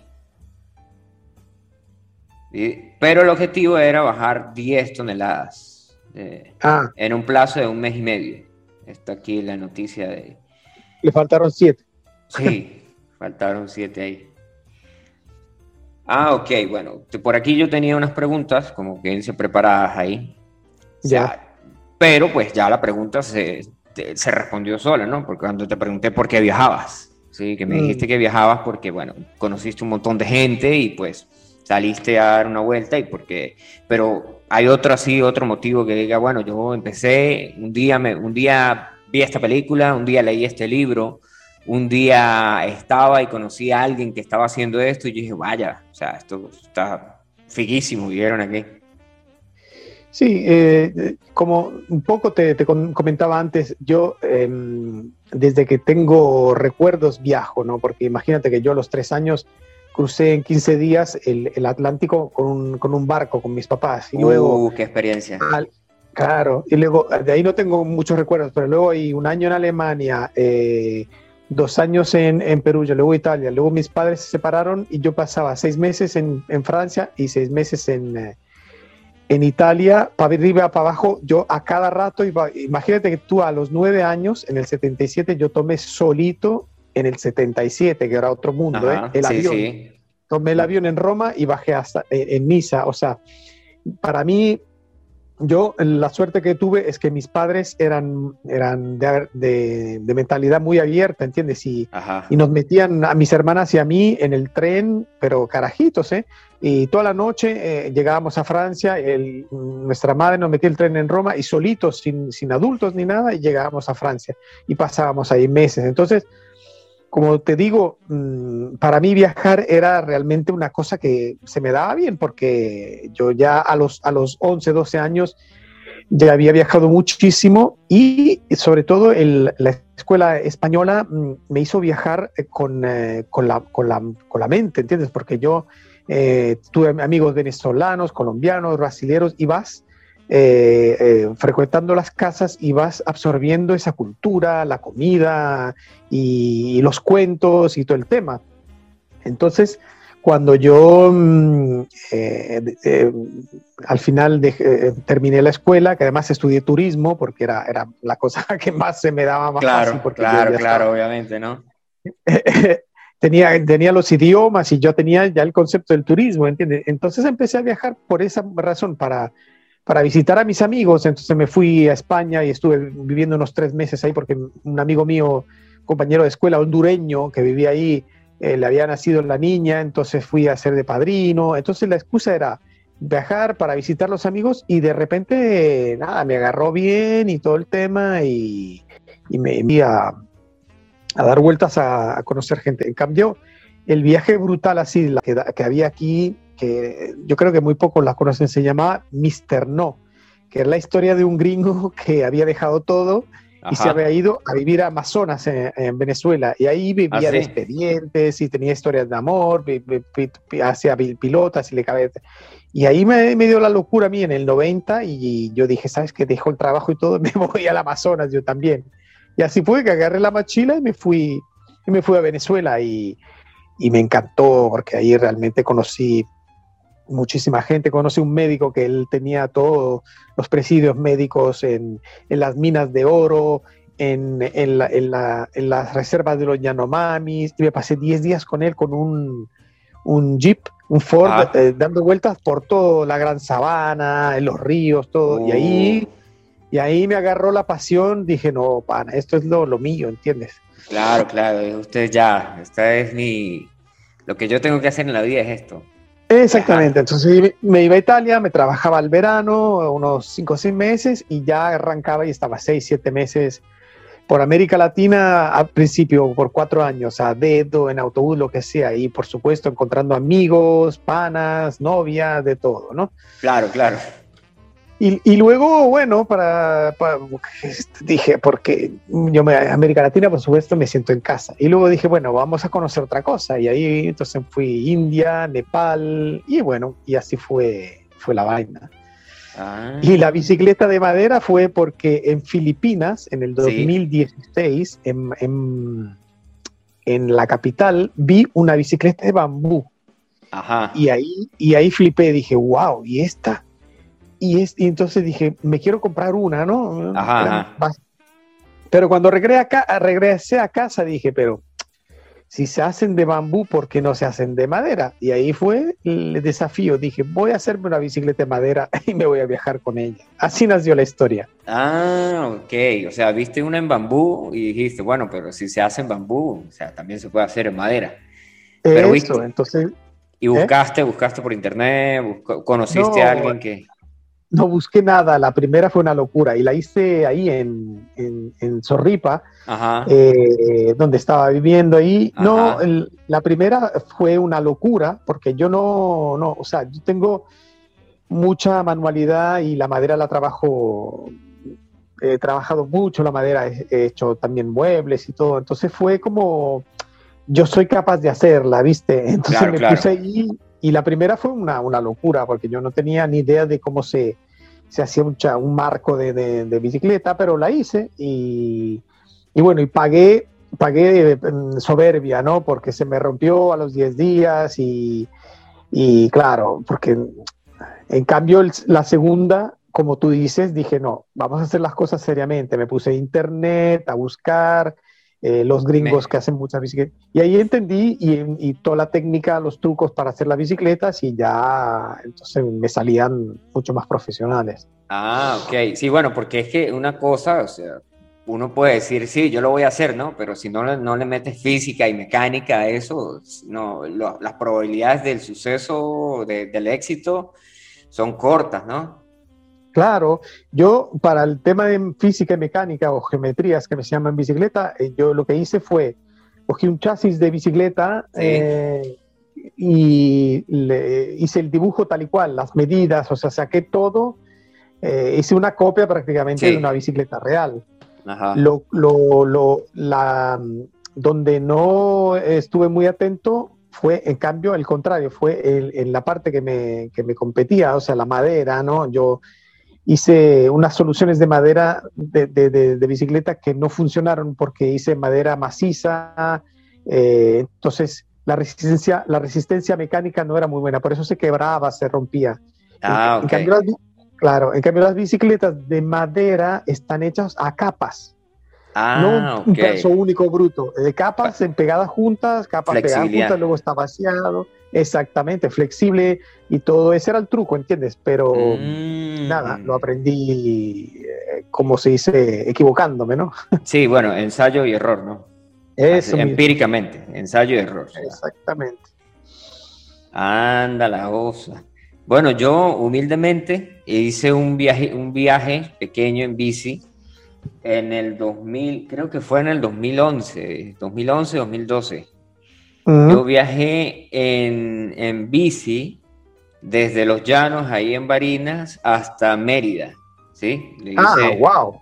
pero el objetivo era bajar 10 toneladas de, ah. en un plazo de un mes y medio. Está aquí la noticia de... Le faltaron 7. Sí, faltaron 7 ahí. Ah, ok, bueno, por aquí yo tenía unas preguntas, como que se preparadas ahí. Ya. O sea, pero pues ya la pregunta se, se respondió sola, ¿no? Porque cuando te pregunté por qué viajabas, ¿sí? Que me mm. dijiste que viajabas porque, bueno, conociste un montón de gente y pues saliste a dar una vuelta y porque, pero hay otro así, otro motivo que diga, bueno, yo empecé, un día, me, un día vi esta película, un día leí este libro, un día estaba y conocí a alguien que estaba haciendo esto y dije, vaya, o sea, esto está figuísimo, vieron aquí. Sí, eh, como un poco te, te, comentaba antes, yo eh, desde que tengo recuerdos viajo, ¿no? Porque imagínate que yo a los tres años crucé en 15 días el, el Atlántico con un, con un, barco con mis papás. Y uh, luego, qué experiencia. Al, claro, y luego de ahí no tengo muchos recuerdos, pero luego hay un año en Alemania, eh, dos años en, en Perú, yo luego Italia. Luego mis padres se separaron y yo pasaba seis meses en, en Francia y seis meses en, eh, en Italia, para arriba, para abajo. Yo a cada rato iba, imagínate que tú a los nueve años, en el 77, yo tomé solito en el 77, que era otro mundo, Ajá, ¿eh? el sí, avión. sí. Tomé el avión en Roma y bajé hasta eh, en Niza. O sea, para mí yo la suerte que tuve es que mis padres eran, eran de, mentalidad muy abierta, ¿entiendes? Y, y, nos metían a mis hermanas y a mí en el tren, pero carajitos, ¿eh? Y toda la noche eh, llegábamos a Francia, nuestra madre nos metía el tren en Roma y solitos, sin, sin adultos ni nada, y llegábamos a Francia y pasábamos ahí meses. Entonces, como te digo, mm, para mí viajar era realmente una cosa que se me daba bien, porque yo ya a los, a los 11, 12 años ya había viajado muchísimo y sobre todo la escuela española mm, me hizo viajar eh, con, eh, con, la, con, la, con, la, mente, ¿entiendes? Porque yo eh, tuve amigos venezolanos, colombianos, brasileños y vas eh, eh, frecuentando las casas y vas absorbiendo esa cultura, la comida y, los cuentos y todo el tema. Entonces, cuando yo mm, eh, al final terminé la escuela, que además estudié turismo, porque era, era la cosa que más se me daba más claro, fácil. Porque claro, claro, obviamente, ¿no? tenía, tenía los idiomas y yo tenía ya el concepto del turismo, ¿entiendes? Entonces empecé a viajar por esa razón, para para visitar a mis amigos. Entonces me fui a España y estuve viviendo unos tres meses ahí porque un amigo mío, compañero de escuela hondureño que vivía ahí, eh, le había nacido la niña, entonces fui a ser de padrino. Entonces la excusa era viajar para visitar los amigos y de repente, nada, me agarró bien y todo el tema y, me envié a, dar vueltas a, conocer gente. En cambio, el viaje brutal así la que, que había aquí que yo creo que muy pocos la conocen, se llamaba Mr. No, que es la historia de un gringo que había dejado todo y se había ido a vivir a Amazonas en, Venezuela. Y ahí vivía ¿Ah, de expedientes y tenía historias de amor, hacía pilotas y le cabeza. Y ahí me, me, dio la locura a mí en el 90 y yo dije, ¿sabes qué? Dejo el trabajo y todo, me voy al Amazonas yo también. Y así fue que agarré la mochila y me fui, y me fui a Venezuela y, y me encantó porque ahí realmente conocí muchísima gente. Conoce un médico que él tenía todos los presidios médicos en, en las minas de oro, en, en, la, en, las reservas de los Yanomamis. Y me pasé 10 días con él con un, un jeep, un Ford, ah. eh, dando vueltas por toda la gran sabana, en los ríos, todo. Y ahí... Oh. Y ahí me agarró la pasión, dije, no, pana, esto es lo, lo mío, ¿entiendes? Claro, claro, usted ya, esta es mi, lo que yo tengo que hacer en la vida es esto. Exactamente, entonces me iba a Italia, me trabajaba al verano, unos 5 o 6 meses, y ya arrancaba y estaba 6, 7 meses por América Latina al principio, por cuatro años, a dedo, en autobús, lo que sea, y por supuesto encontrando amigos, panas, novias, de todo, ¿no? Claro, claro. Y, luego, bueno, para, dije, porque yo me, América Latina, por supuesto, me siento en casa. Y luego dije, bueno, vamos a conocer otra cosa. Y ahí entonces fui India, Nepal, y bueno, y así fue, fue la vaina. Ah. Y la bicicleta de madera fue porque en Filipinas, en el 2016, en, en, en, la capital, vi una bicicleta de bambú. Ajá. Y ahí, y ahí flipé, dije, wow, ¿y esta? Y, es, entonces dije, me quiero comprar una, ¿no? Ajá, Pero cuando regresé a, casa dije, pero si se hacen de bambú, ¿por qué no se hacen de madera? Y ahí fue el desafío. Dije, voy a hacerme una bicicleta de madera y me voy a viajar con ella. Así nació la historia. Ah, ok. O sea, viste una en bambú y dijiste, bueno, pero si se hace en bambú, o sea, también se puede hacer en madera. Pero Eso, entonces... Y ¿eh? buscaste, buscaste por internet, conociste a alguien que no busqué nada. La primera fue una locura y la hice ahí en, en, Zorripa, eh, donde estaba viviendo ahí. No, la primera fue una locura porque yo no, no, o sea, yo tengo mucha manualidad y la madera la trabajo. He trabajado mucho la madera, he hecho también muebles y todo. Entonces fue como, yo soy capaz de hacerla, ¿viste? Entonces me puse ahí y la primera fue una, una, locura, porque yo no tenía ni idea de cómo se, se hacía un, marco de, de, bicicleta, pero la hice y, y bueno, y pagué, pagué soberbia, ¿no? Porque se me rompió a los 10 días y, y claro, porque en cambio la segunda, como tú dices, dije, no, vamos a hacer las cosas seriamente. Me puse a internet a buscar eh, los gringos que hacen muchas bicicletas. Y ahí entendí y, toda la técnica, los trucos para hacer las bicicletas y ya entonces me salían mucho más profesionales. Ah, ok. Sí, bueno, porque es que una cosa, o sea, uno puede decir, sí, yo lo voy a hacer, ¿no? Pero si no, no le metes física y mecánica a eso, no, las probabilidades del suceso, del éxito, son cortas, ¿no? Claro, yo para el tema de física y mecánica o geometrías que me se llaman bicicleta, eh, yo lo que hice fue, cogí un chasis de bicicleta eh, y le hice el dibujo tal y cual, las medidas, o sea, saqué todo, eh, hice una copia prácticamente de una bicicleta real. Lo, lo, la, donde no estuve muy atento fue, en cambio, el contrario, fue en la parte que me, que me competía, o sea, la madera, ¿no? Yo hice unas soluciones de madera de, bicicleta que no funcionaron porque hice madera maciza, eh, entonces la resistencia, la resistencia mecánica no era muy buena, por eso se quebraba, se rompía. Ah, claro, en cambio las bicicletas de madera están hechas a capas. Ah, no un pedazo único bruto, de capas en pegadas juntas, capas pegadas juntas, luego está vaciado. Exactamente, flexible y todo ese era el truco, ¿entiendes? Pero mm. nada, lo aprendí, eh, como se dice, equivocándome, ¿no? Sí, bueno, ensayo y error, ¿no? Eso empíricamente, ensayo y error. Exactamente. Anda la osa. Bueno, yo humildemente hice un viaje, un viaje pequeño en bici en el 2000, creo que fue en el 2011, 2011, 2012. Yo viajé en, en, bici desde Los Llanos, ahí en Barinas, hasta Mérida, ¿sí? ah, wow.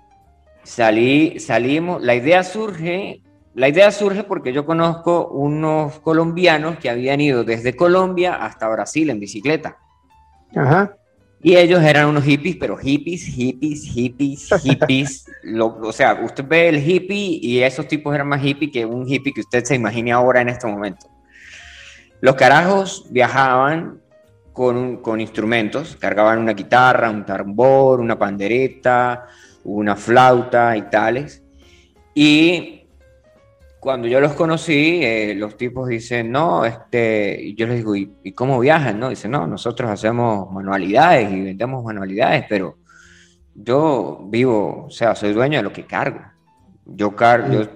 Salí, salimos, la idea surge, la idea surge porque yo conozco unos colombianos que habían ido desde Colombia hasta Brasil en bicicleta. Ajá. Y ellos eran unos hippies, pero hippies, hippies, hippies, hippies. o sea, usted ve el hippie y esos tipos eran más hippies que un hippie que usted se imagine ahora en este momento. Los carajos viajaban con, con instrumentos, cargaban una guitarra, un tambor, una pandereta, una flauta y tales. Y cuando yo los conocí, eh, los tipos dicen, no, este, yo les digo, ¿y, cómo viajan? No, dicen, no, nosotros hacemos manualidades y vendemos manualidades, pero yo vivo, o sea, soy dueño de lo que cargo. Yo cargo,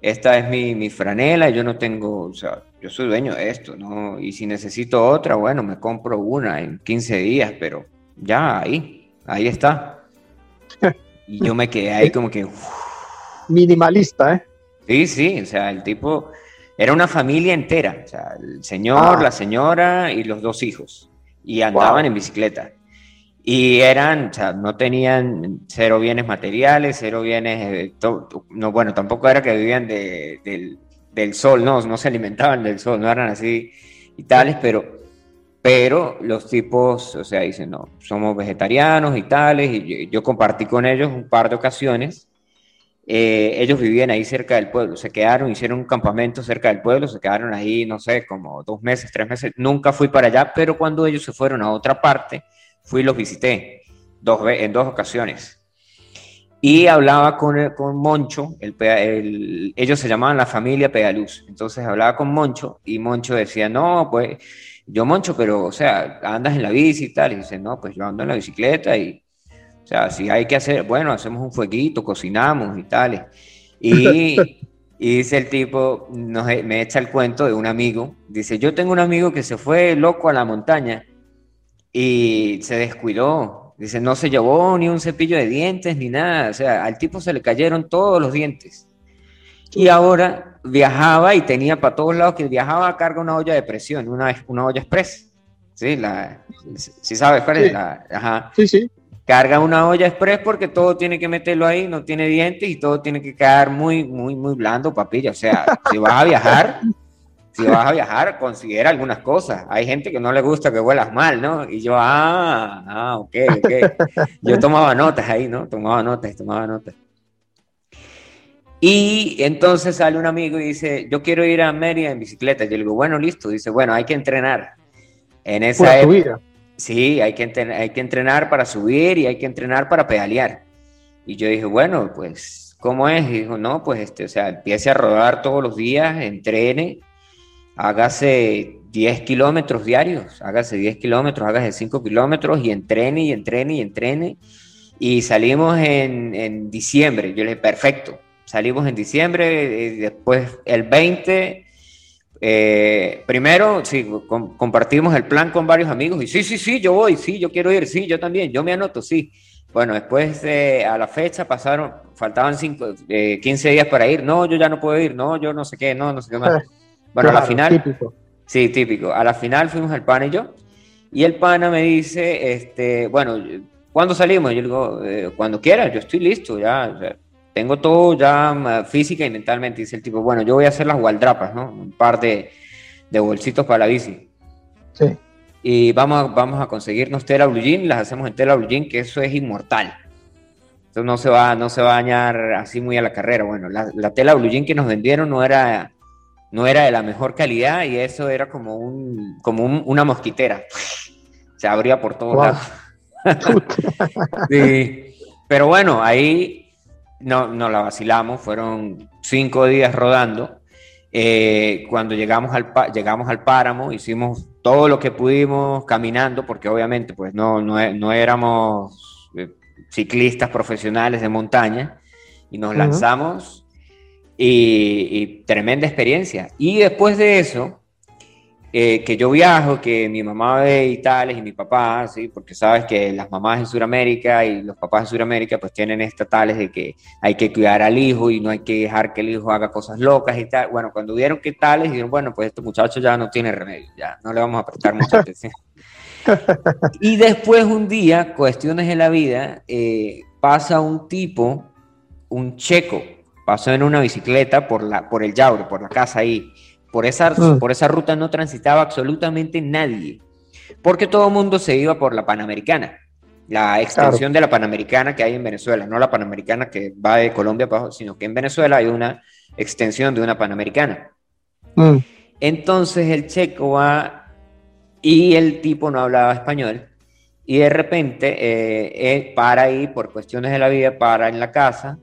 esta es mi, mi franela, yo no tengo, o sea, yo soy dueño de esto, ¿no? Y si necesito otra, bueno, me compro una en 15 días, pero ya ahí, ahí está. Y yo me quedé ahí como que... Minimalista, ¿eh? Sí, sí, o sea, el tipo era una familia entera, o sea, el señor, ah. la señora y los dos hijos, y andaban en bicicleta. Y eran, o sea, no tenían cero bienes materiales, cero bienes, eh, no, bueno, tampoco era que vivían del, del, sol, no, no se alimentaban del sol, no eran así y tales, pero, pero los tipos, o sea, dicen, no, somos vegetarianos y tales, y yo compartí con ellos un par de ocasiones eh, ellos vivían ahí cerca del pueblo, se quedaron, hicieron un campamento cerca del pueblo, se quedaron ahí, no sé, como dos meses, tres meses, nunca fui para allá, pero cuando ellos se fueron a otra parte, fui y los visité dos, en dos ocasiones. Y hablaba con, con Moncho, el, ellos se llamaban la familia Pedaluz, entonces hablaba con Moncho y Moncho decía, no, pues yo Moncho, pero o sea, andas en la bici y tal, y dice, no, pues yo ando en la bicicleta y o sea, si hay que hacer, bueno, hacemos un fueguito, cocinamos y tal. Y, y dice el tipo, me echa el cuento de un amigo. Dice, yo tengo un amigo que se fue loco a la montaña y se descuidó. Dice, no se llevó ni un cepillo de dientes ni nada. O sea, al tipo se le cayeron todos los dientes. Y ahora viajaba y tenía para todos lados que viajaba a carga una olla de presión, una, una olla express. Sí, la, ¿sí sabes cuál es la? Ajá. Sí, sí carga una olla express porque todo tiene que meterlo ahí, no tiene dientes y todo tiene que quedar muy, muy, muy blando, papilla. O sea, si vas a viajar, si vas a viajar, considera algunas cosas. Hay gente que no le gusta que huelas mal, ¿no? Y yo, ah, ah, ok, ok. Yo tomaba notas ahí, ¿no? Tomaba notas, tomaba notas. Y entonces sale un amigo y dice, yo quiero ir a Mérida en bicicleta. Yo le digo, bueno, listo. Dice, bueno, hay que entrenar. En esa época, Sí, hay que, hay que entrenar para subir y hay que entrenar para pedalear. Y yo dije, bueno, pues ¿cómo es? Y dijo, no, pues, este, o sea, empiece a rodar todos los días, entrene, hágase 10 kilómetros diarios, hágase 10 kilómetros, hágase 5 kilómetros y entrene y entrene y entrene. Y salimos en, diciembre. Yo le dije, perfecto. Salimos en diciembre, y después el 20 eh, primero, sí, compartimos el plan con varios amigos y sí, sí, sí, yo voy, sí, yo quiero ir, sí, yo también, yo me anoto, sí. Bueno, después de, a la fecha pasaron, faltaban cinco, 15 eh, días para ir, no, yo ya no puedo ir, no, yo no sé qué, no, no sé qué más. Bueno, a la final, típico. sí, típico, a la final fuimos el pana y yo, y el pana me dice, este, bueno, ¿cuándo salimos? Yo digo, eh, cuando quieras, yo estoy listo, ya, tengo todo ya física y mentalmente. Dice el tipo, bueno, yo voy a hacer las gualdrapas, ¿no? Un par de, de bolsitos para la bici. Sí. Y vamos a, vamos a conseguirnos tela blue jean, las hacemos en tela blue jean, que eso es inmortal. Entonces no se va, no se va a dañar así muy a la carrera. Bueno, la, la tela blue jean que nos vendieron no era, no era de la mejor calidad y eso era como, un, como una mosquitera. Se abría por todos lados. sí. Pero bueno, ahí no, no la vacilamos, fueron cinco días rodando. Eh, cuando llegamos al, llegamos al páramo, hicimos todo lo que pudimos caminando, porque obviamente pues no, no, éramos eh, ciclistas profesionales de montaña, y nos lanzamos y, y, tremenda experiencia. Y después de eso, eh, que yo viajo, que mi mamá ve y tales, y mi papá, ¿sí? porque sabes que las mamás en Sudamérica y los papás en Sudamérica pues tienen estas tales de que hay que cuidar al hijo y no hay que dejar que el hijo haga cosas locas y tal. Bueno, cuando vieron que tales, dijeron, bueno, pues este muchacho ya no tiene remedio, ya no le vamos a prestar mucha atención. y después un día, cuestiones de la vida, eh, pasa un tipo, un checo, pasó en una bicicleta por, la, por el Yauro, por la casa ahí por esa, mm. por esa ruta no transitaba absolutamente nadie, porque todo el mundo se iba por la Panamericana, la extensión de la Panamericana que hay en Venezuela, no la Panamericana que va de Colombia para abajo, sino que en Venezuela hay una extensión de una Panamericana. Mm. Entonces el checo va y el tipo no hablaba español y de repente eh, para ahí por cuestiones de la vida, para en la casa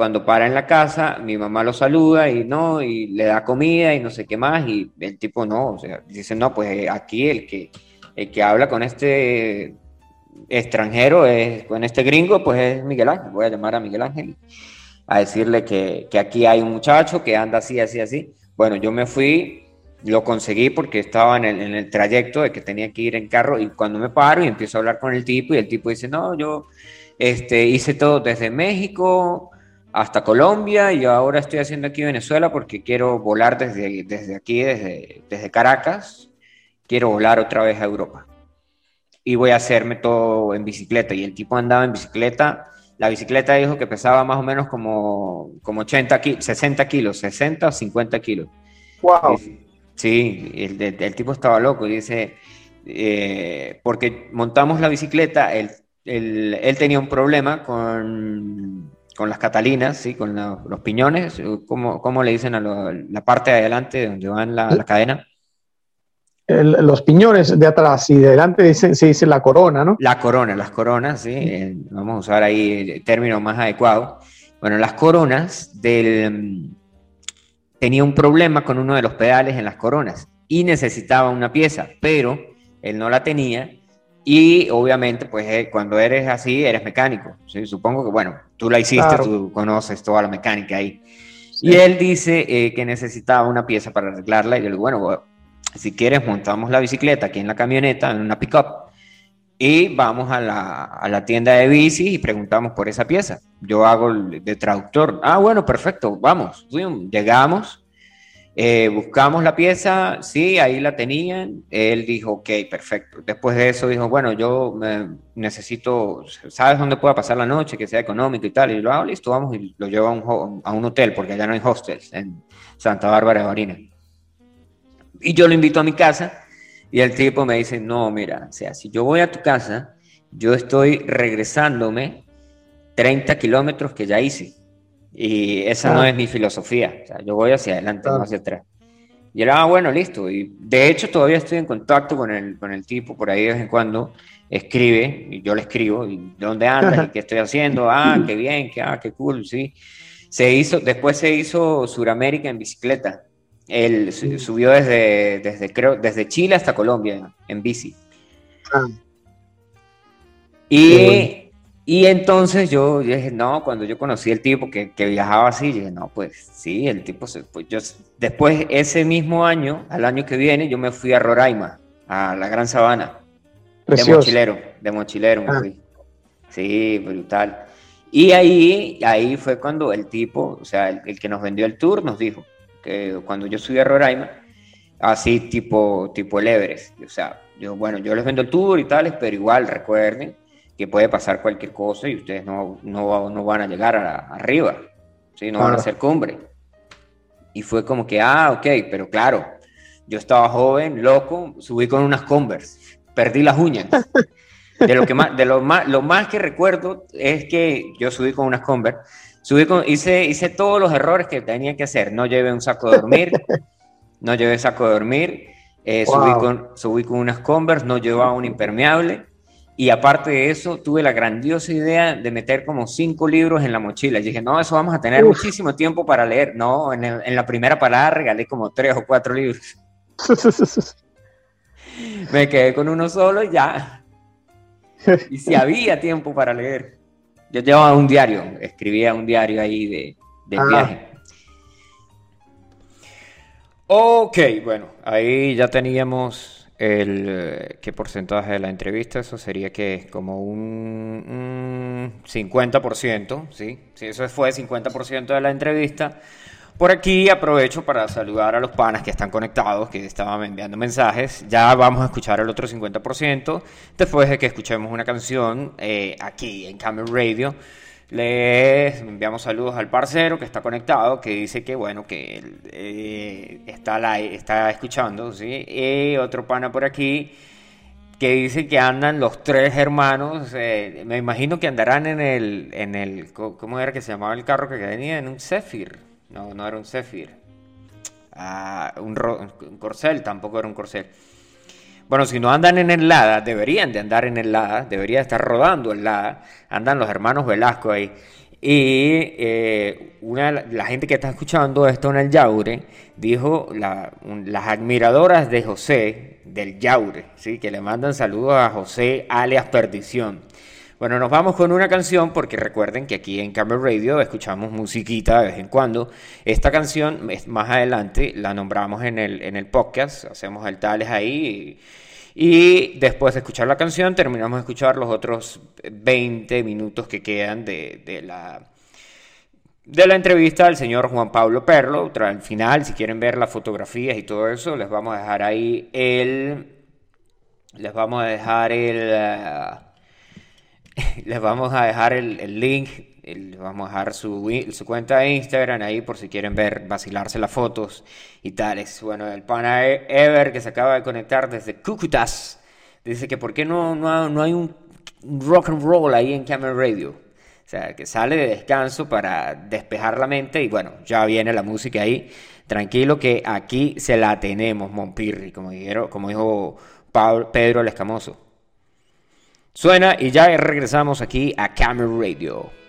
cuando para en la casa, mi mamá lo saluda y no, y le da comida y no sé qué más, y el tipo no, o sea, dice, no, pues aquí el que, el que habla con este extranjero, es, con este gringo, pues es Miguel Ángel, voy a llamar a Miguel Ángel a decirle que, que aquí hay un muchacho que anda así, así, así. Bueno, yo me fui, lo conseguí porque estaba en el, en el, trayecto de que tenía que ir en carro y cuando me paro y empiezo a hablar con el tipo y el tipo dice, no, yo este, hice todo desde México, hasta Colombia y ahora estoy haciendo aquí Venezuela porque quiero volar desde, desde aquí, desde, desde Caracas, quiero volar otra vez a Europa. Y voy a hacerme todo en bicicleta. Y el tipo andaba en bicicleta. La bicicleta dijo que pesaba más o menos como, como 80 60 kilos, 60 o 50 kilos. ¡Wow! Sí, el, el, tipo estaba loco. Dice, eh, porque montamos la bicicleta, él, él tenía un problema con con las catalinas, ¿sí? con los piñones, ¿cómo, ¿cómo, le dicen a la parte de adelante donde van la, la cadena? los piñones de atrás y de adelante se dice la corona, ¿no? La corona, las coronas, sí, eh, vamos a usar ahí el término más adecuado. Bueno, las coronas del... tenía un problema con uno de los pedales en las coronas y necesitaba una pieza, pero él no la tenía y obviamente, pues eh, cuando eres así, eres mecánico. ¿sí? Supongo que, bueno, tú la hiciste, tú conoces toda la mecánica ahí. Y él dice eh, que necesitaba una pieza para arreglarla. Y yo le digo, bueno, si quieres, montamos la bicicleta aquí en la camioneta, en una pickup, y vamos a la, a la tienda de bici y preguntamos por esa pieza. Yo hago de traductor. Ah, bueno, perfecto, vamos. Llegamos eh, buscamos la pieza, sí, ahí la tenían. Él dijo, ok, perfecto. Después de eso dijo, bueno, yo necesito, ¿sabes dónde pueda pasar la noche? Que sea económico y tal. Y lo hago, listo, vamos y lo llevo a un, hotel, porque allá no hay hostels en Santa Bárbara de Barina. Y yo lo invito a mi casa y el tipo me dice, no, mira, o sea, si yo voy a tu casa, yo estoy regresándome 30 kilómetros que ya hice. Y esa no es mi filosofía. O sea, yo voy hacia adelante, no hacia atrás. Y era, ah, bueno, listo. Y de hecho todavía estoy en contacto con el, con el tipo, por ahí de vez en cuando escribe, y yo le escribo, y ¿dónde andas? ¿Y qué estoy haciendo? Ah, qué bien, qué, ah, qué cool, sí. Se hizo, después se hizo Suramérica en bicicleta. Él subió desde, desde, creo, desde Chile hasta Colombia en bici. Ah. Y y entonces yo dije, no, cuando yo conocí al tipo que, que viajaba así, dije, no, pues sí, el tipo se, pues yo, después ese mismo año, al año que viene, yo me fui a Roraima, a la Gran Sabana, de mochilero, de mochilero me ah. fui. Sí, brutal. Y ahí, ahí fue cuando el tipo, o sea, el, que nos vendió el tour nos dijo que cuando yo subí a Roraima, así tipo, tipo el Everest, o sea, yo, bueno, yo les vendo el tour y tales, pero igual recuerden que puede pasar cualquier cosa y ustedes no, no, no van a llegar arriba, ¿sí? no van a hacer cumbre. Y fue como que, ah, ok, pero claro, yo estaba joven, loco, subí con unas Converse, perdí las uñas. De lo, que más, de lo, más, lo más que recuerdo es que yo subí con unas Converse, subí con, hice, hice todos los errores que tenía que hacer. No llevé un saco de dormir, no llevé saco de dormir, eh, subí, con, subí con unas Converse, no llevaba un impermeable y aparte de eso, tuve la grandiosa idea de meter como cinco libros en la mochila. Y dije, no, eso vamos a tener muchísimo tiempo para leer. No, en, en, la primera parada regalé como tres o cuatro libros. Me quedé con uno solo y ya. Y si había tiempo para leer. Yo llevaba un diario, escribía un diario ahí de, del ah. viaje. Ok, bueno, ahí ya teníamos el eh, qué porcentaje de la entrevista, eso sería que como un, 50%, ¿sí? Si eso fue 50% de la entrevista. Por aquí aprovecho para saludar a los panas que están conectados, que estaban enviando mensajes. Ya vamos a escuchar el otro 50% después de que escuchemos una canción eh, aquí en Camel Radio. Les enviamos saludos al parcero que está conectado, que dice que bueno, que eh, está, la, está escuchando, ¿sí? Y otro pana por aquí que dice que andan los tres hermanos, eh, me imagino que andarán en el, en el, ¿cómo era que se llamaba el carro que venía? En un Zephyr. No, no era un Zephyr. Ah, un, un Corcel, tampoco era un Corcel. Bueno, si no andan en el Lada, deberían de andar en el Lada, debería estar rodando el Lada. Andan los hermanos Velasco ahí. Y eh, una la gente que está escuchando esto en el Yaure dijo las admiradoras de José del Yaure, ¿sí? que le mandan saludos a José alias Perdición. Bueno, nos vamos con una canción porque recuerden que aquí en Camera Radio escuchamos musiquita de vez en cuando. Esta canción más adelante la nombramos en el, en el podcast, hacemos el tales ahí. Y, después de escuchar la canción terminamos de escuchar los otros 20 minutos que quedan de, la de la entrevista al señor Juan Pablo Perlo. Al final, si quieren ver las fotografías y todo eso, les vamos a dejar ahí el. Les vamos a dejar el. les vamos a dejar el, link, les vamos a dejar su, cuenta de Instagram ahí por si quieren ver, vacilarse las fotos y tales. Bueno, el pana e, Ever que se acaba de conectar desde Cucutas dice que por qué no, no, hay un rock and roll ahí en Camera Radio. O sea, que sale de descanso para despejar la mente y bueno, ya viene la música ahí. Tranquilo que aquí se la tenemos, Monpirri, como, dijeron, como dijo Pedro el Escamoso. Suena y ya regresamos aquí a Camera Radio.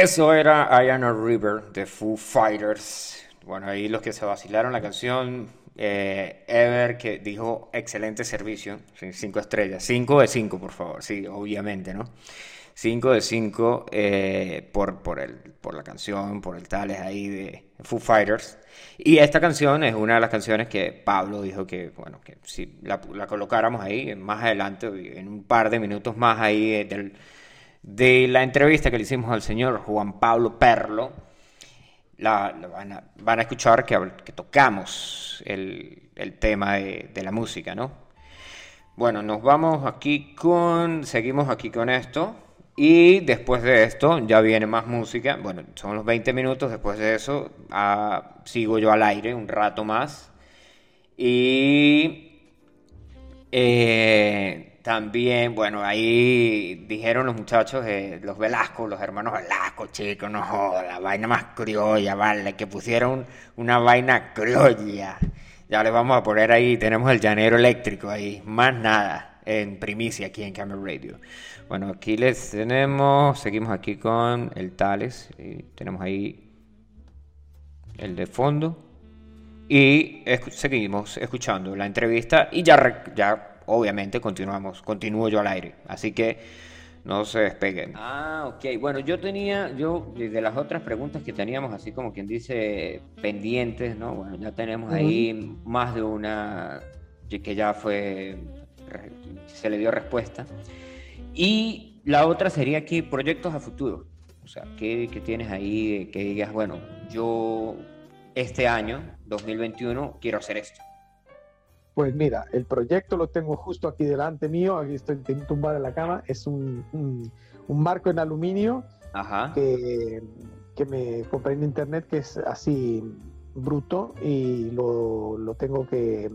Eso era I Am a River de Foo Fighters. Bueno, ahí los que se vacilaron la canción, eh, Ever que dijo excelente servicio, cinco estrellas, cinco de cinco por favor, sí, obviamente, ¿no? 5 de 5 eh, por, por, el, por la canción, por el tales ahí de Foo Fighters. Y esta canción es una de las canciones que Pablo dijo que, bueno, que si la, colocáramos ahí más adelante, en un par de minutos más ahí eh, del, de la entrevista que le hicimos al señor Juan Pablo Perlo, la, van, a, van, a, escuchar que, que tocamos el, el tema de, de la música, ¿no? Bueno, nos vamos aquí con, seguimos aquí con esto. Y después de esto ya viene más música. Bueno, son los 20 minutos. Después de eso ah, sigo yo al aire un rato más. Y eh, también, bueno, ahí dijeron los muchachos, eh, los Velasco, los hermanos Velasco, chicos, no joda, la vaina más criolla, vale, que pusieron una vaina criolla. Ya les vamos a poner ahí, tenemos el llanero eléctrico ahí, más nada, en primicia aquí en Camera Radio. Bueno, aquí les tenemos, seguimos aquí con el Tales, y tenemos ahí el de fondo y seguimos escuchando la entrevista y ya, ya obviamente continuamos, continúo yo al aire, así que no se despeguen. Ah, ok, bueno, yo tenía, yo de las otras preguntas que teníamos así como quien dice pendientes, ¿no? Bueno, ya tenemos ahí más de una que ya fue, se le dio respuesta. Y la otra sería que proyectos a futuro. O sea, ¿qué, tienes ahí que digas, bueno, yo este año, 2021, quiero hacer esto? Pues mira, el proyecto lo tengo justo aquí delante mío, aquí estoy tumbado en la cama, es un, un, marco en aluminio Que, que, me compré en internet que es así bruto y lo, lo tengo que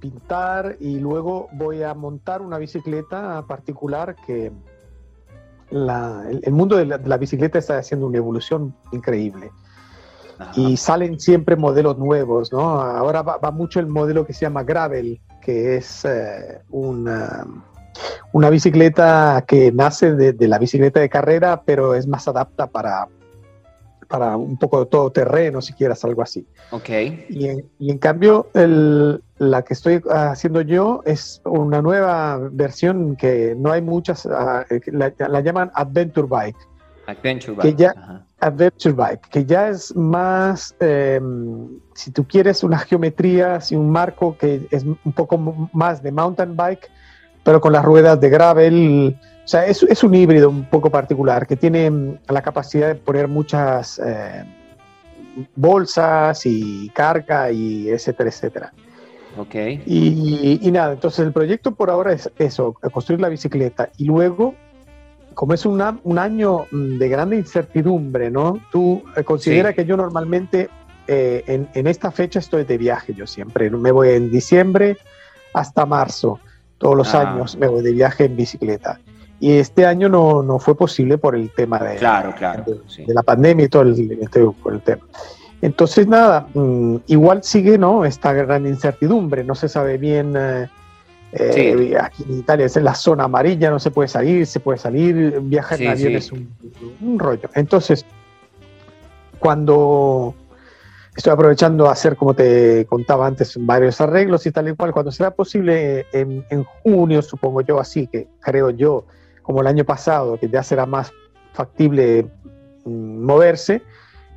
pintar y luego voy a montar una bicicleta particular que el, mundo de la, bicicleta está haciendo una evolución increíble. Y salen siempre modelos nuevos, ¿no? Ahora va, mucho el modelo que se llama Gravel, que es eh, una, una, bicicleta que nace de, de, la bicicleta de carrera, pero es más adapta para, para un poco de todo terreno, si quieras, algo así. Ok. Y en, y en cambio, el, la que estoy haciendo yo es una nueva versión que no hay muchas, ah, la, la, llaman Adventure Bike. Adventure Bike. Que ya, Adventure Bike, que ya es más, em, si tú quieres unas geometrías y un marco que es un poco más de mountain bike, pero con las ruedas de gravel o sea, es, es, un híbrido un poco particular que tiene mm, la capacidad de poner muchas eh, bolsas y carga y etcétera, etcétera. Ok. Y, y, nada, entonces el proyecto por ahora es eso, construir la bicicleta. Y luego, como es una, un año mm, de grande incertidumbre, ¿no? Tú eh, considera que yo normalmente eh, en, en, esta fecha estoy de viaje, yo siempre. Me voy en diciembre hasta marzo. Todos los ah. años me voy de viaje en bicicleta. Y este año no, no fue posible por el tema de, claro, claro, de, la pandemia y todo el, este, por el tema. Entonces, nada, mm, igual sigue ¿no? esta gran incertidumbre, no se sabe bien. Eh, eh, aquí en Italia es en la zona amarilla, no se puede salir, se puede salir, viajar en avión es un, un, rollo. Entonces, cuando estoy aprovechando a hacer, como te contaba antes, varios arreglos y tal y cual, cuando será posible en, en junio, supongo yo, así que creo yo, como el año pasado, que ya será más factible mm, moverse,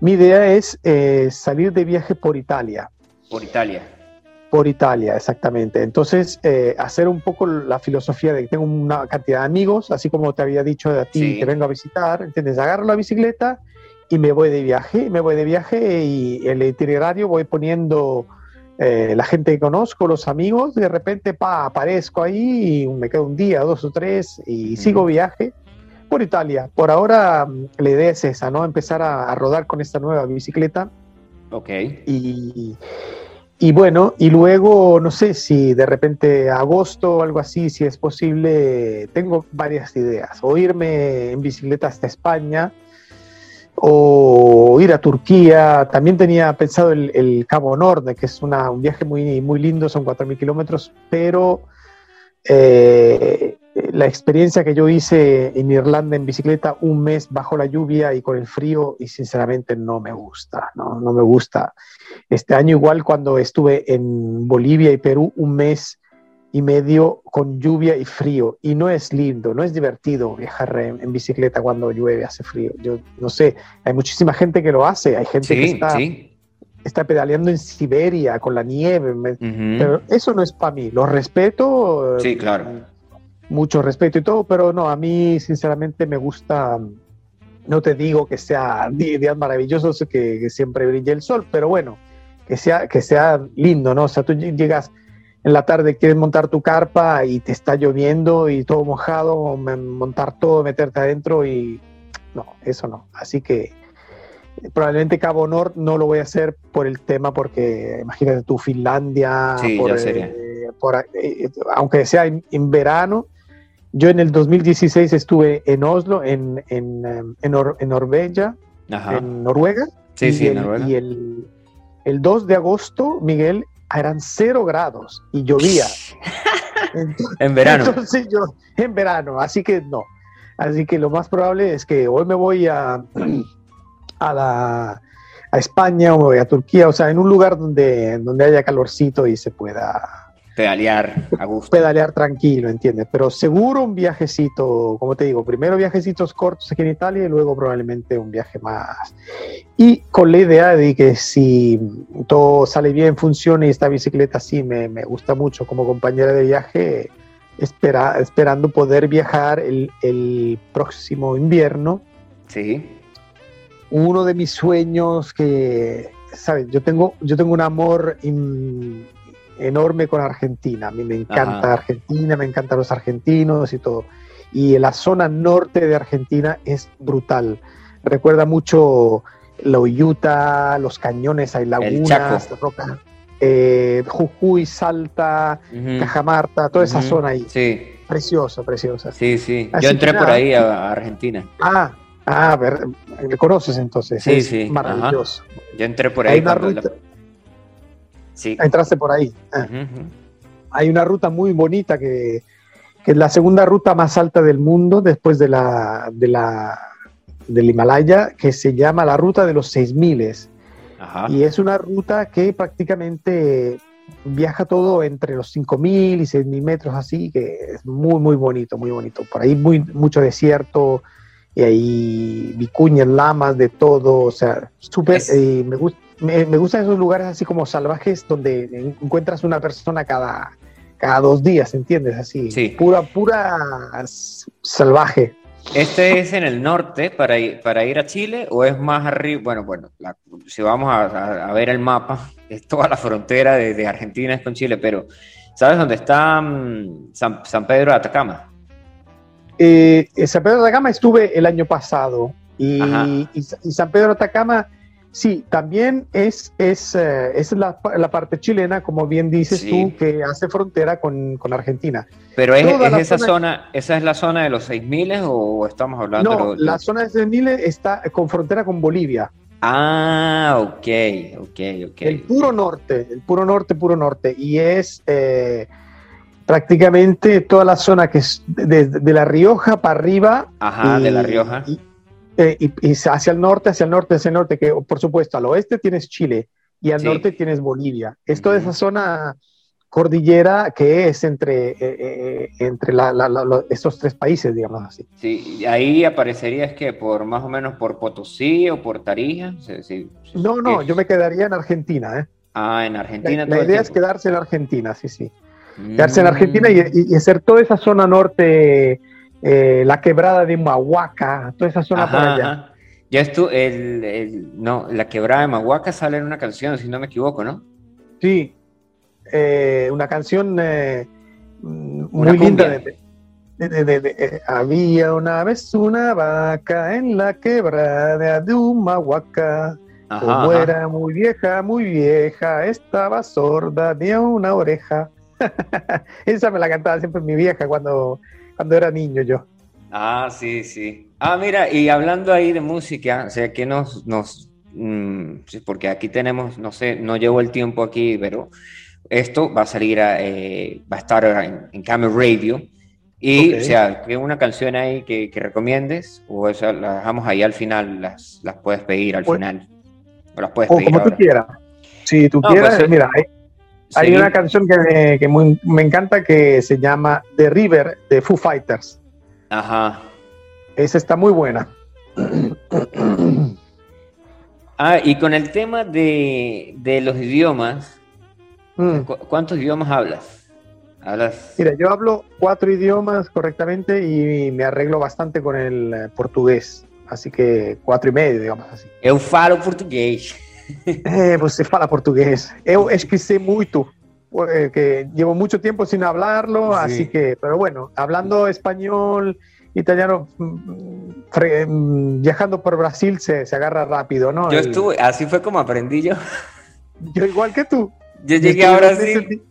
mi idea es eh, salir de viaje por Italia. Por Italia. Por Italia, exactamente. Entonces, eh, hacer un poco la filosofía de que tengo una cantidad de amigos, así como te había dicho a ti que vengo a visitar, ¿entiendes? Agarro la bicicleta y me voy de viaje, me voy de viaje y el itinerario voy poniendo eh, la gente que conozco, los amigos, de repente pa, aparezco ahí y me quedo un día, dos o tres y sigo viaje por Italia. Por ahora la idea es esa, ¿no? Empezar a, rodar con esta nueva bicicleta. Ok. Y, y, bueno, y luego, no sé si de repente agosto o algo así, si es posible, tengo varias ideas. O irme en bicicleta hasta España, o ir a Turquía. También tenía pensado el, Cabo Norte, que es un viaje muy, muy lindo, son 4.000 kilómetros, pero eh, la experiencia que yo hice en Irlanda en bicicleta un mes bajo la lluvia y con el frío y sinceramente no me gusta, no, no me gusta. Este año igual cuando estuve en Bolivia y Perú un mes y medio con lluvia y frío y no es lindo, no es divertido viajar en, bicicleta cuando llueve, hace frío. Yo no sé, hay muchísima gente que lo hace, hay gente que está, está pedaleando en Siberia con la nieve, pero eso no es para mí, lo respeto. Sí, claro mucho respeto y todo, pero no, a mí sinceramente me gusta, no te digo que sea días maravillosos, que, que, siempre brille el sol, pero bueno, que sea, que sea lindo, ¿no? O sea, tú llegas en la tarde, quieres montar tu carpa y te está lloviendo y todo mojado, montar todo, meterte adentro y no, eso no. Así que probablemente Cabo Nord no lo voy a hacer por el tema, porque imagínate tú, Finlandia, por, eh, eh, aunque sea en verano, yo en el 2016 estuve en Oslo, en, en, em, en, en Noruega, en Noruega. Sí, y sí, el, Noruega. Y el, el, 2 de agosto, Miguel, eran cero grados y llovía. en verano. Entonces yo, en verano, así que no. Así que lo más probable es que hoy me voy a, a, la, a España o me voy a Turquía, o sea, en un lugar donde, donde haya calorcito y se pueda Pedalear a gusto. Pedalear tranquilo, ¿entiendes? Pero seguro un viajecito, como te digo, primero viajecitos cortos aquí en Italia y luego probablemente un viaje más. Y con la idea de que si todo sale bien, funciona y esta bicicleta sí me, me gusta mucho como compañera de viaje, espera, esperando poder viajar el, el próximo invierno. Sí. Uno de mis sueños que, ¿sabes? Yo tengo, yo tengo un amor enorme con Argentina. A mí me encanta Argentina, me encantan los argentinos y todo. Y la zona norte de Argentina es brutal. Recuerda mucho la Uyuta, los cañones, hay lagunas, rocas. Eh, Jujuy, Salta, Cajamarta, toda esa zona ahí. Sí. Preciosa, preciosa. Sí, sí. Yo entré por ahí a Argentina. Ah, ah, a ver, ¿le conoces entonces? Sí, sí. Maravilloso. Yo entré por ahí. Hay Sí. Entraste por ahí. Ah. Hay una ruta muy bonita que, que, es la segunda ruta más alta del mundo después de la, de la del Himalaya, que se llama la ruta de los 6000. Y es una ruta que prácticamente viaja todo entre los 5000 y 6000 metros, así que es muy, muy bonito, muy bonito. Por ahí muy, mucho desierto y hay vicuñas, lamas, de todo, o sea, súper, eh, me gusta me, gustan esos lugares así como salvajes donde encuentras una persona cada, cada dos días, ¿entiendes? Así, sí. pura, pura salvaje. ¿Este es en el norte para ir, para ir a Chile o es más arriba? Bueno, bueno, si vamos a, ver el mapa, es toda la frontera de, Argentina con Chile, pero ¿sabes dónde está mm, San, Pedro de Atacama? Eh, San Pedro de Atacama estuve el año pasado y, y San Pedro de Atacama Sí, también es, es, eh, es la, la, parte chilena, como bien dices tú, que hace frontera con, con Argentina. Pero es, esa zona, esa es la zona de los 6000 o estamos hablando no, la zona de 6000 está con frontera con Bolivia. Ah, ok, ok, ok. El puro norte, el puro norte, puro norte. Y es eh, prácticamente toda la zona que es de, La Rioja para arriba. Ajá, de La Rioja. Eh, y, hacia el norte, hacia el norte, hacia el norte, que por supuesto al oeste tienes Chile y al norte tienes Bolivia. Es toda esa zona cordillera que es entre, eh, eh, entre estos tres países, digamos así. Sí, ahí aparecerías que por más o menos por Potosí o por Tarija. no, no, yo me quedaría en Argentina. ¿eh? Ah, en Argentina. La, idea es quedarse en Argentina, sí, sí. Quedarse en Argentina y, y, hacer toda esa zona norte eh, la quebrada de Mahuaca, toda esa zona por allá. Ya esto, el, no, la quebrada de Mahuaca sale en una canción, si no me equivoco, ¿no? Sí, eh, una canción eh, muy linda. De, había una vez una vaca en la quebrada de Humahuaca. Como era muy vieja, muy vieja, estaba sorda, de una oreja. Esa me la cantaba siempre mi vieja cuando cuando era niño yo. Ah, sí, sí. Ah, mira, y hablando ahí de música, o sea, que nos, nos mm, porque aquí tenemos, no sé, no llevo el tiempo aquí, pero esto va a salir, a, eh, va a estar en, en Camel Radio Y, o sea, una canción ahí que, recomiendes, o esa la dejamos ahí al final, las, las puedes pedir al final. O las puedes o como tú quieras. Si tú quieras, pues, mira, hay, una canción que, que me encanta que se llama The River de Foo Fighters. Ajá. Esa está muy buena. Ah, y con el tema de, de los idiomas, mm. ¿cuántos idiomas hablas? hablas? Mira, yo hablo cuatro idiomas correctamente y me arreglo bastante con el eh, portugués. Así que cuatro y medio, digamos así. Eu falo portugués. Eh, você fala portugués. Eu esqueci mucho, eh, que llevo mucho tiempo sin hablarlo, así que, pero bueno, hablando español, italiano mm, mm, viajando por Brasil se, se agarra rápido, ¿no? Yo estuve, así fue como aprendí yo. Yo igual que tú. Yo llegué a Brasil.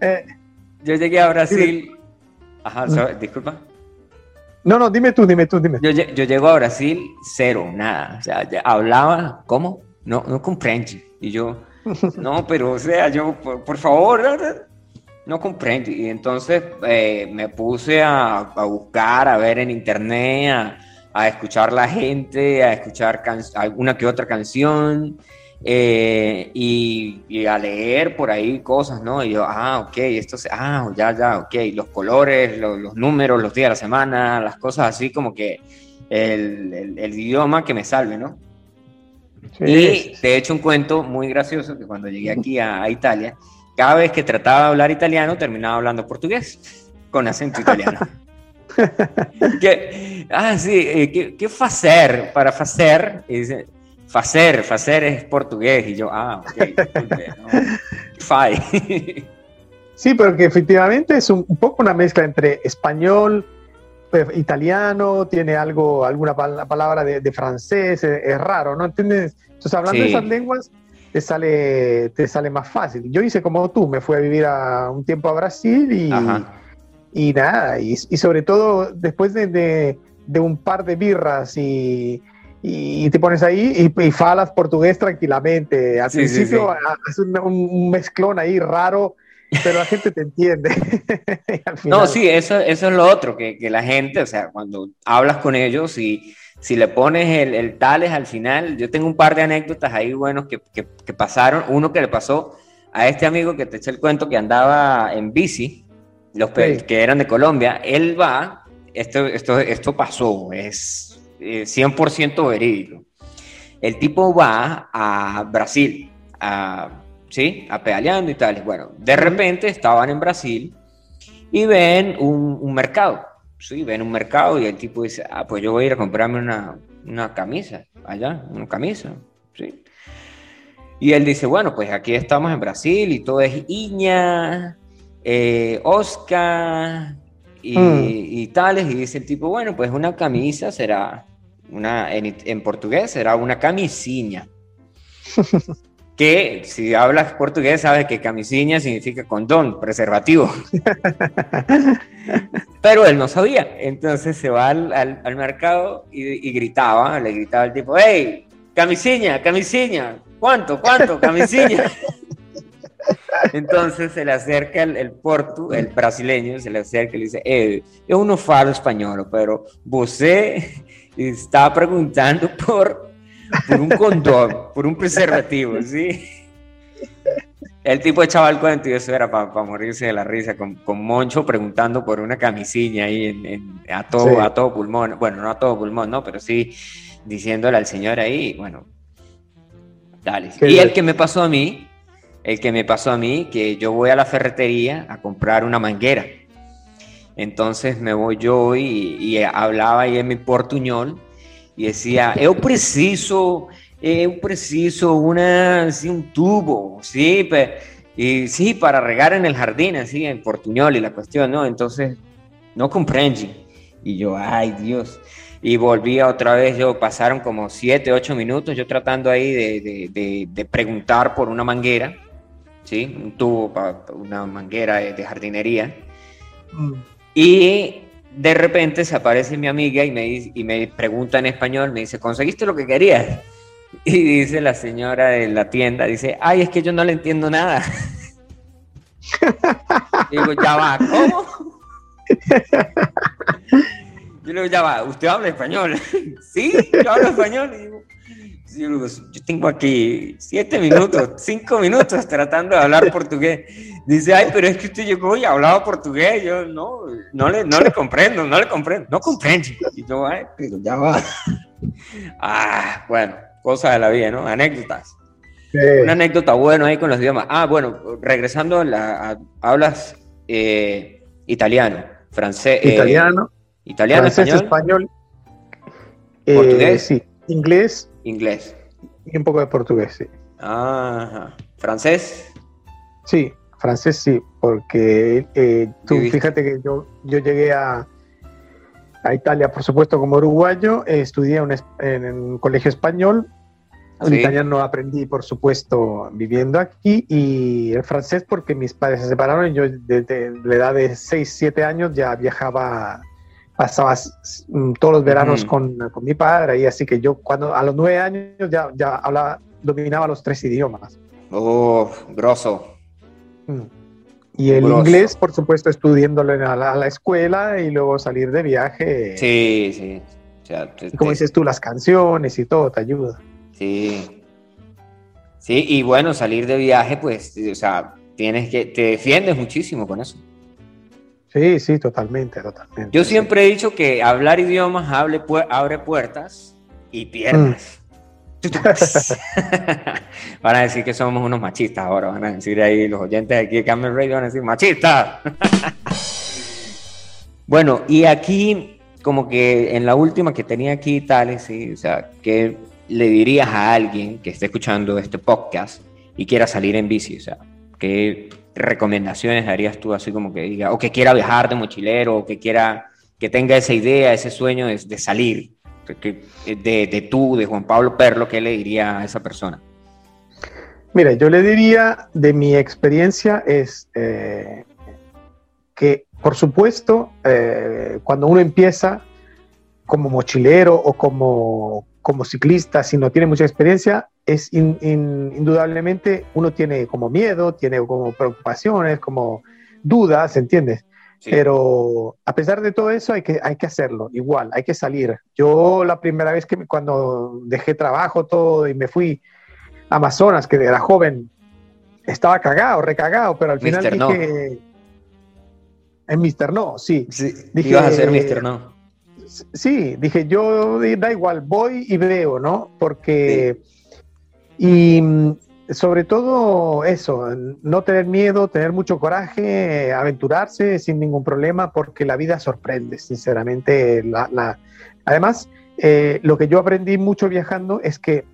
Eh, yo llegué a Brasil. Ajá, mm. disculpa. No, no, dime tú, dime tú, dime. Yo, yo llego a Brasil cero, nada. O sea, hablaba, ¿cómo? No, no comprende. Y yo, no, pero o sea, yo, por, por favor, no comprendo. Y entonces eh, me puse a, buscar, a ver en internet, a, escuchar la gente, a escuchar alguna que otra canción eh, y, a leer por ahí cosas, ¿no? Y yo, ah, ok, esto se, ah, ya, ya, ok, los colores, los números, los días de la semana, las cosas así como que el, idioma que me salve, ¿no? Y te he hecho un cuento muy gracioso que cuando llegué aquí a Italia, cada vez que trataba de hablar italiano, terminaba hablando portugués, con acento italiano. ¿Qué, ah, sí, eh, ¿qué, qué hacer? Para hacer, dice, hacer, hacer es portugués. Y yo, ah, ok, Fai. Sí, pero que efectivamente es un, poco una mezcla entre español, italiano, tiene algo, alguna palabra de, francés, es, raro, ¿no? ¿Entiendes? Entonces, hablando de esas lenguas, te sale, te sale más fácil. Yo hice como tú, me fui a vivir a, un tiempo a Brasil y, y nada, y, sobre todo después de, de, un par de birras y, y te pones ahí y, falas portugués tranquilamente. Al principio haces un, mezclón ahí raro, pero la gente te entiende. No, sí, eso, eso es lo otro, que, que la gente, o sea, cuando hablas con ellos y si le pones el, el, tales al final, yo tengo un par de anécdotas ahí buenos que, que, pasaron. Uno que le pasó a este amigo que te eché el cuento que andaba en bici, los que eran de Colombia. Él va, esto, esto, esto pasó, es 100% eh, verídico. El tipo va a Brasil, a, ¿sí? A pedaleando y tal. Bueno, de repente estaban en Brasil y ven un, un mercado sí, ven un mercado y el tipo dice, ah, pues yo voy a ir a comprarme una, una camisa allá, una camisa, sí. Y él dice, bueno, pues aquí estamos en Brasil y todo es Iña, eh, Oscar y, mm. y, tales. Y dice el tipo, bueno, pues una camisa será, una, en, en portugués será una camisinha. que si hablas portugués sabes que camisinha significa condón, preservativo. Pero él no sabía, entonces se va al, al, mercado y, gritaba, le gritaba al tipo, hey, camisinha, camisinha, ¿cuánto, cuánto, camisinha? Entonces se le acerca el, el portu, el brasileño, se le acerca y le dice, eh, yo no falo español, pero você está preguntando por por un condón, por un preservativo, ¿sí? El tipo echaba el cuento y eso era para morirse de la risa, con, con, Moncho preguntando por una camisilla ahí en, a, todo, a todo pulmón. Bueno, no a todo pulmón, ¿no? Pero sí diciéndole al señor ahí, bueno, dale. y el que me pasó a mí, el que me pasó a mí, que yo voy a la ferretería a comprar una manguera. Entonces me voy yo y, y hablaba ahí en mi portuñol y decía, yo preciso, yo preciso una, un tubo, ¿sí? Y sí, para regar en el jardín, así, en Portuñol y la cuestión, ¿no? Entonces, no comprendí. Y yo, ay Dios. Y volvía otra vez, yo pasaron como siete, ocho minutos, yo tratando ahí de, de, de, preguntar por una manguera, ¿sí? Un tubo para una manguera de, jardinería. Mm. Y de repente se aparece mi amiga y me, y me pregunta en español, me dice, ¿conseguiste lo que querías? Y dice la señora de la tienda, dice, ay, es que yo no le entiendo nada. digo, ya va, ¿cómo? yo le digo, ya va, ¿usted habla español? sí, yo hablo español. Yo, yo tengo aquí siete minutos, cinco minutos tratando de hablar portugués. Dice, ay, pero es que usted llegó y hablaba portugués. Yo, no, no le, no le comprendo, no le comprendo, no comprendo. Y yo, ay, pero ya va. ah, bueno, cosas de la vida, ¿no? Anécdotas. Una anécdota buena ahí con los idiomas. Ah, bueno, regresando a, la, hablas eh, italiano, francés. Eh, italiano. italiano, francés, español. Eh, portugués. Sí, inglés. Inglés. Y un poco de portugués, sí. Ajá. ¿Francés? Sí, francés sí, porque tú fíjate que yo, yo llegué a, a Italia, por supuesto, como uruguayo, estudié en un colegio español el italiano aprendí, por supuesto, viviendo aquí y el francés porque mis padres se separaron y yo desde la edad de 6, 7 años ya viajaba, pasaba mm, todos los veranos con, con, mi padre y así que yo cuando a los 9 años ya, ya hablaba, dominaba los tres idiomas. Oh, grosso. Mm. Y el inglés, por supuesto, estudiándolo a la, a la, escuela y luego salir de viaje. Sí, sí. y como dices tú, las canciones y todo te ayuda. Sí. Sí, y bueno, salir de viaje, pues, o sea, tienes que, te defiendes muchísimo con eso. Sí, sí, totalmente, totalmente. Yo siempre he dicho que hablar idiomas abre, abre puertas y piernas. Mm. van a decir que somos unos machistas ahora, van a decir ahí los oyentes de aquí de Camel Radio, van a decir machistas. bueno, y aquí, como que en la última que tenía aquí, tal, sí, o sea, que le dirías a alguien que esté escuchando este podcast y quiera salir en bici? O sea, ¿qué recomendaciones darías tú así como que diga, o que quiera viajar de mochilero, o que quiera, que tenga esa idea, ese sueño de, salir? De, de, tú, de Juan Pablo Perlo, ¿qué le diría a esa persona? Mira, yo le diría de mi experiencia es eh, que, por supuesto, eh, cuando uno empieza como mochilero o como como ciclista, si no tiene mucha experiencia, es indudablemente uno tiene como miedo, tiene como preocupaciones, como dudas, ¿entiendes? Pero a pesar de todo eso hay que, hay que hacerlo, igual, hay que salir. Yo la primera vez que cuando dejé trabajo todo y me fui a Amazonas, que era joven, estaba cagado, recagado, pero al final dije... En Mister No, sí. sí dije, ibas a ser Mister No sí, dije, yo da igual, voy y veo, ¿no? Porque, y mm, sobre todo eso, no tener miedo, tener mucho coraje, aventurarse sin ningún problema, porque la vida sorprende, sinceramente. La, Además, eh, lo que yo aprendí mucho viajando es que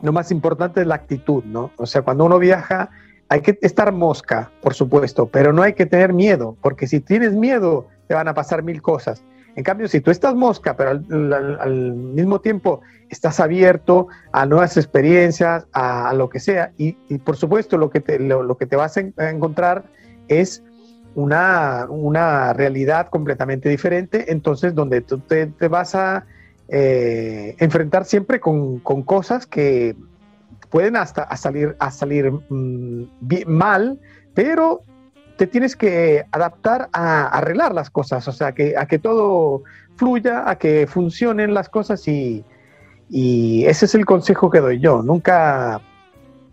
lo más importante es la actitud, ¿no? O sea, cuando uno viaja, hay que estar mosca, por supuesto, pero no hay que tener miedo, porque si tienes miedo, te van a pasar mil cosas. En cambio, si tú estás mosca, pero al, mismo tiempo estás abierto a nuevas experiencias, a, lo que sea, y, por supuesto lo que te, lo, que te vas a encontrar es una, una, realidad completamente diferente, entonces donde tú te, vas a eh, enfrentar siempre con, cosas que pueden hasta a salir, a salir mm, mal, pero te tienes que adaptar a arreglar las cosas, o sea, que, a que todo fluya, a que funcionen las cosas y, ese es el consejo que doy yo, nunca,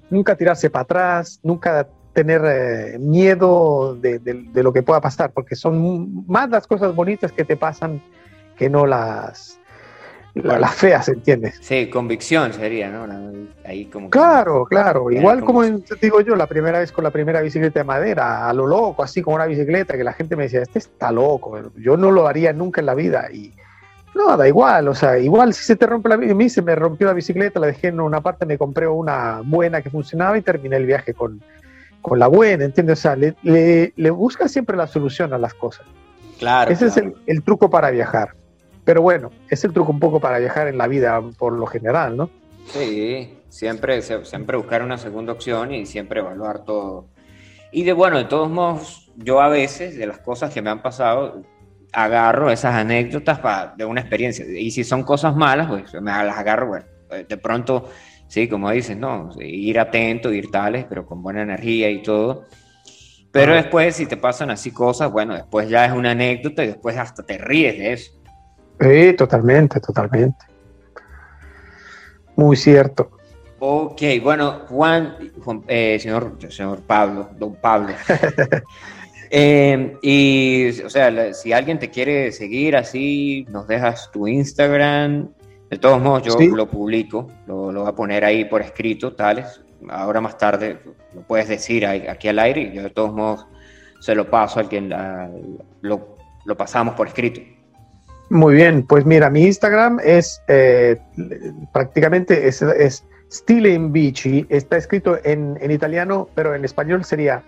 nunca tirarse para atrás, nunca tener eh, miedo de, lo que pueda pasar, porque son más las cosas bonitas que te pasan que no las, las feas, ¿entiendes? Sí, convicción sería, ¿no? Ahí como claro, claro. Igual como digo yo, la primera vez con la primera bicicleta de madera, a lo loco, así como una bicicleta, que la gente me decía, este está loco, yo no lo haría nunca en la vida. Y no, da igual, o sea, igual si se te rompe la bicicleta, a mí se me rompió la bicicleta, la dejé en una parte, me compré una buena que funcionaba y terminé el viaje con, con la buena, ¿entiendes? O sea, le, le, busca siempre la solución a las cosas. Claro. Ese es el, el truco para viajar. Pero bueno, es el truco un poco para viajar en la vida por lo general, ¿no? Sí, siempre, siempre buscar una segunda opción y siempre evaluar todo. Y de bueno, de todos modos, yo a veces de las cosas que me han pasado, agarro esas anécdotas para, de una experiencia. Y si son cosas malas, pues me las agarro, bueno, de pronto, sí, como dices, no, ir atento, ir tales, pero con buena energía y todo. Pero después, si te pasan así cosas, bueno, después ya es una anécdota y después hasta te ríes de eso. Sí, totalmente, totalmente. Muy cierto. Ok, bueno, Juan, eh, señor, señor Pablo, don Pablo. Eh, y, o sea, si alguien te quiere seguir así, nos dejas tu Instagram. De todos modos, yo lo publico, lo, lo, voy a poner ahí por escrito, tales. Ahora más tarde lo puedes decir aquí al aire y yo de todos modos se lo paso al quien lo, lo pasamos por escrito. Muy bien, pues mira, mi Instagram es eh, prácticamente es, es Stile in Bici, está escrito en, en, italiano, pero en español sería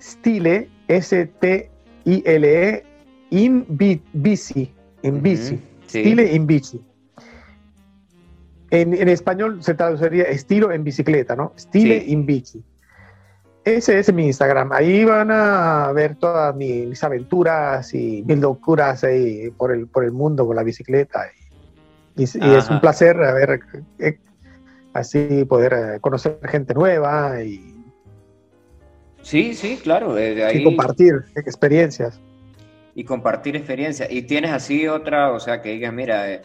Stile, S-T-I-L-E, in bici, in bici, Stile in bici. En, en, español se traduciría estilo en bicicleta, ¿no? Stile in bici. Ese es mi Instagram. Ahí van a ver todas mis, aventuras y mis locuras ahí por el, por el mundo con la bicicleta. Y, es un placer a ver, eh, así poder eh, conocer gente nueva y. Sí, sí, claro. Eh, y compartir experiencias. Y compartir experiencias. Y tienes así otra, o sea, que digas, mira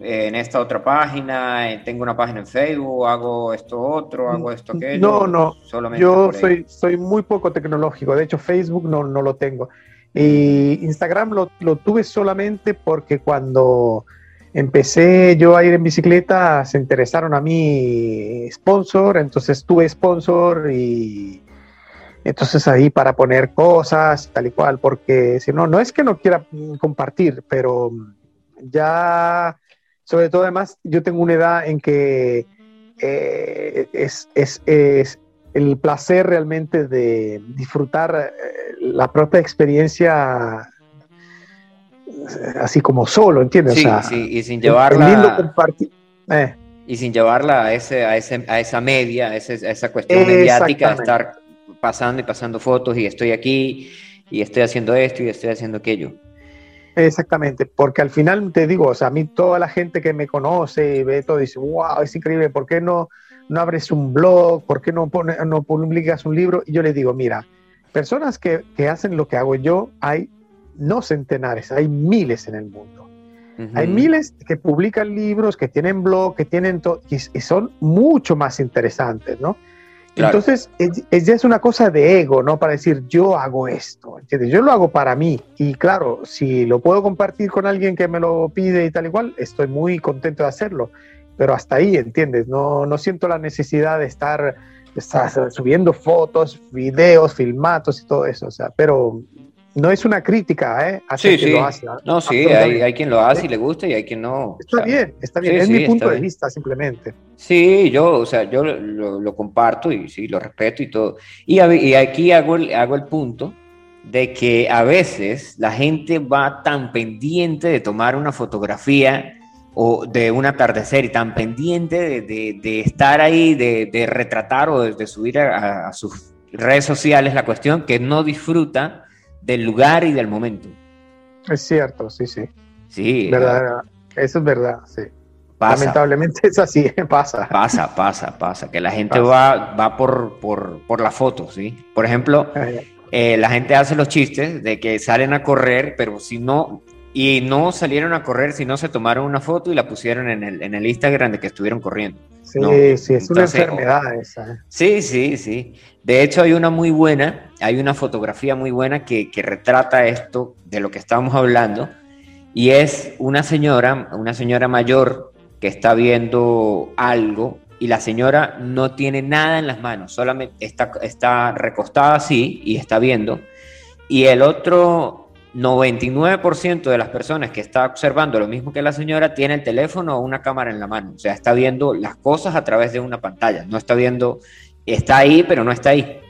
en esta otra página, eh, tengo una página en Facebook, hago esto otro, hago esto aquello. No, no, yo soy, soy muy poco tecnológico, de hecho Facebook no, no lo tengo. Y Instagram lo, lo, tuve solamente porque cuando empecé yo a ir en bicicleta se interesaron a mí sponsor, entonces tuve sponsor y entonces ahí para poner cosas tal y cual, porque si no, no es que no quiera compartir, pero ya sobre todo, además, yo tengo una edad en que eh, es, es, es, el placer realmente de disfrutar eh, la propia experiencia eh, así como solo, ¿entiendes? Sí, sí, y sin llevarla... Y sin llevarla a, ese, a, ese, a esa media, a, esa cuestión mediática de estar pasando y pasando fotos y estoy aquí y estoy haciendo esto y estoy haciendo aquello. Exactamente, porque al final te digo, o sea, a mí toda la gente que me conoce y ve todo dice, wow, es increíble, ¿por qué no, no abres un blog? ¿Por qué no, pone, no publicas un libro? Y yo le digo, mira, personas que, que, hacen lo que hago yo, hay no centenares, hay miles en el mundo. Hay miles que publican libros, que tienen blog, que tienen todo, y, y son mucho más interesantes, ¿no? Entonces, es, ya es una cosa de ego, ¿no? Para decir, yo hago esto, ¿entiendes? Yo lo hago para mí. Y claro, si lo puedo compartir con alguien que me lo pide y tal y cual, estoy muy contento de hacerlo. Pero hasta ahí, ¿entiendes? No, no siento la necesidad de estar, de estar subiendo fotos, videos, filmatos y todo eso. O sea, pero no es una crítica, ¿eh? sí, sí. ¿ah? No, sí, hay, quien lo hace y le gusta y hay quien no. Está bien, está bien. es mi punto de vista, simplemente. Sí, yo, o sea, yo lo, comparto y sí, lo respeto y todo. Y, y aquí hago el, hago el punto de que a veces la gente va tan pendiente de tomar una fotografía o de un atardecer y tan pendiente de, estar ahí, de, retratar o de, subir a sus redes sociales la cuestión que no disfruta del lugar y del momento. Es cierto, sí, sí. Sí. Verdad, eso es verdad, sí. Lamentablemente es así, pasa. Pasa, pasa, pasa. Que la gente va, va por, por, por, la foto, ¿sí? Por ejemplo, eh, la gente hace los chistes de que salen a correr, pero si no, y no salieron a correr si no se tomaron una foto y la pusieron en el, en el Instagram de que estuvieron corriendo. Sí, sí, es una enfermedad esa. ¿eh? Sí, sí, sí. De hecho, hay una muy buena, hay una fotografía muy buena que, que retrata esto de lo que estamos hablando, y es una señora, una señora mayor que está viendo algo y la señora no tiene nada en las manos, solamente está, está recostada así y está viendo, y el otro 99% de las personas que está observando lo mismo que la señora tiene el teléfono o una cámara en la mano. O sea, está viendo las cosas a través de una pantalla. No está viendo, está ahí, pero no está ahí.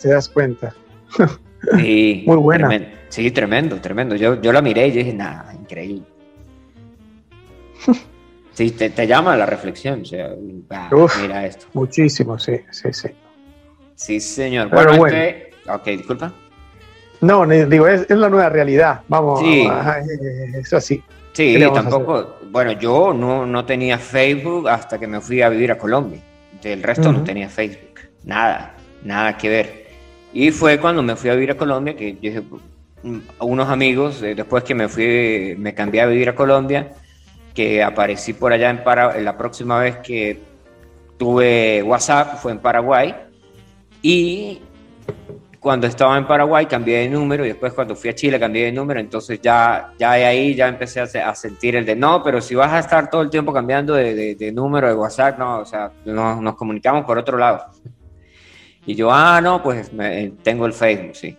¿Te das cuenta? Sí, Muy buena. Sí, tremendo, tremendo. Yo, yo la miré y dije, nada, increíble. Sí, te, llama a la reflexión. O sea, mira esto. Muchísimo, sí, sí, sí. Sí, señor. Bueno, bueno. Este, ok, disculpa. No, digo, es, la nueva realidad. Vamos, sí. es así. Sí, tampoco. Bueno, yo no, no, tenía Facebook hasta que me fui a vivir a Colombia. Del resto no tenía Facebook. Nada, nada que ver. Y fue cuando me fui a vivir a Colombia, que dije, mm, unos amigos, eh, después que me fui, me cambié a vivir a Colombia, que aparecí por allá en Paraguay, la próxima vez que tuve WhatsApp fue en Paraguay, y cuando estaba en Paraguay cambié de número y después cuando fui a Chile cambié de número, entonces ya, ya de ahí ya empecé a, sentir el de no, pero si vas a estar todo el tiempo cambiando de, número de WhatsApp, no, o sea, nos, comunicamos por otro lado. Y yo, ah, no, pues tengo el Facebook, sí.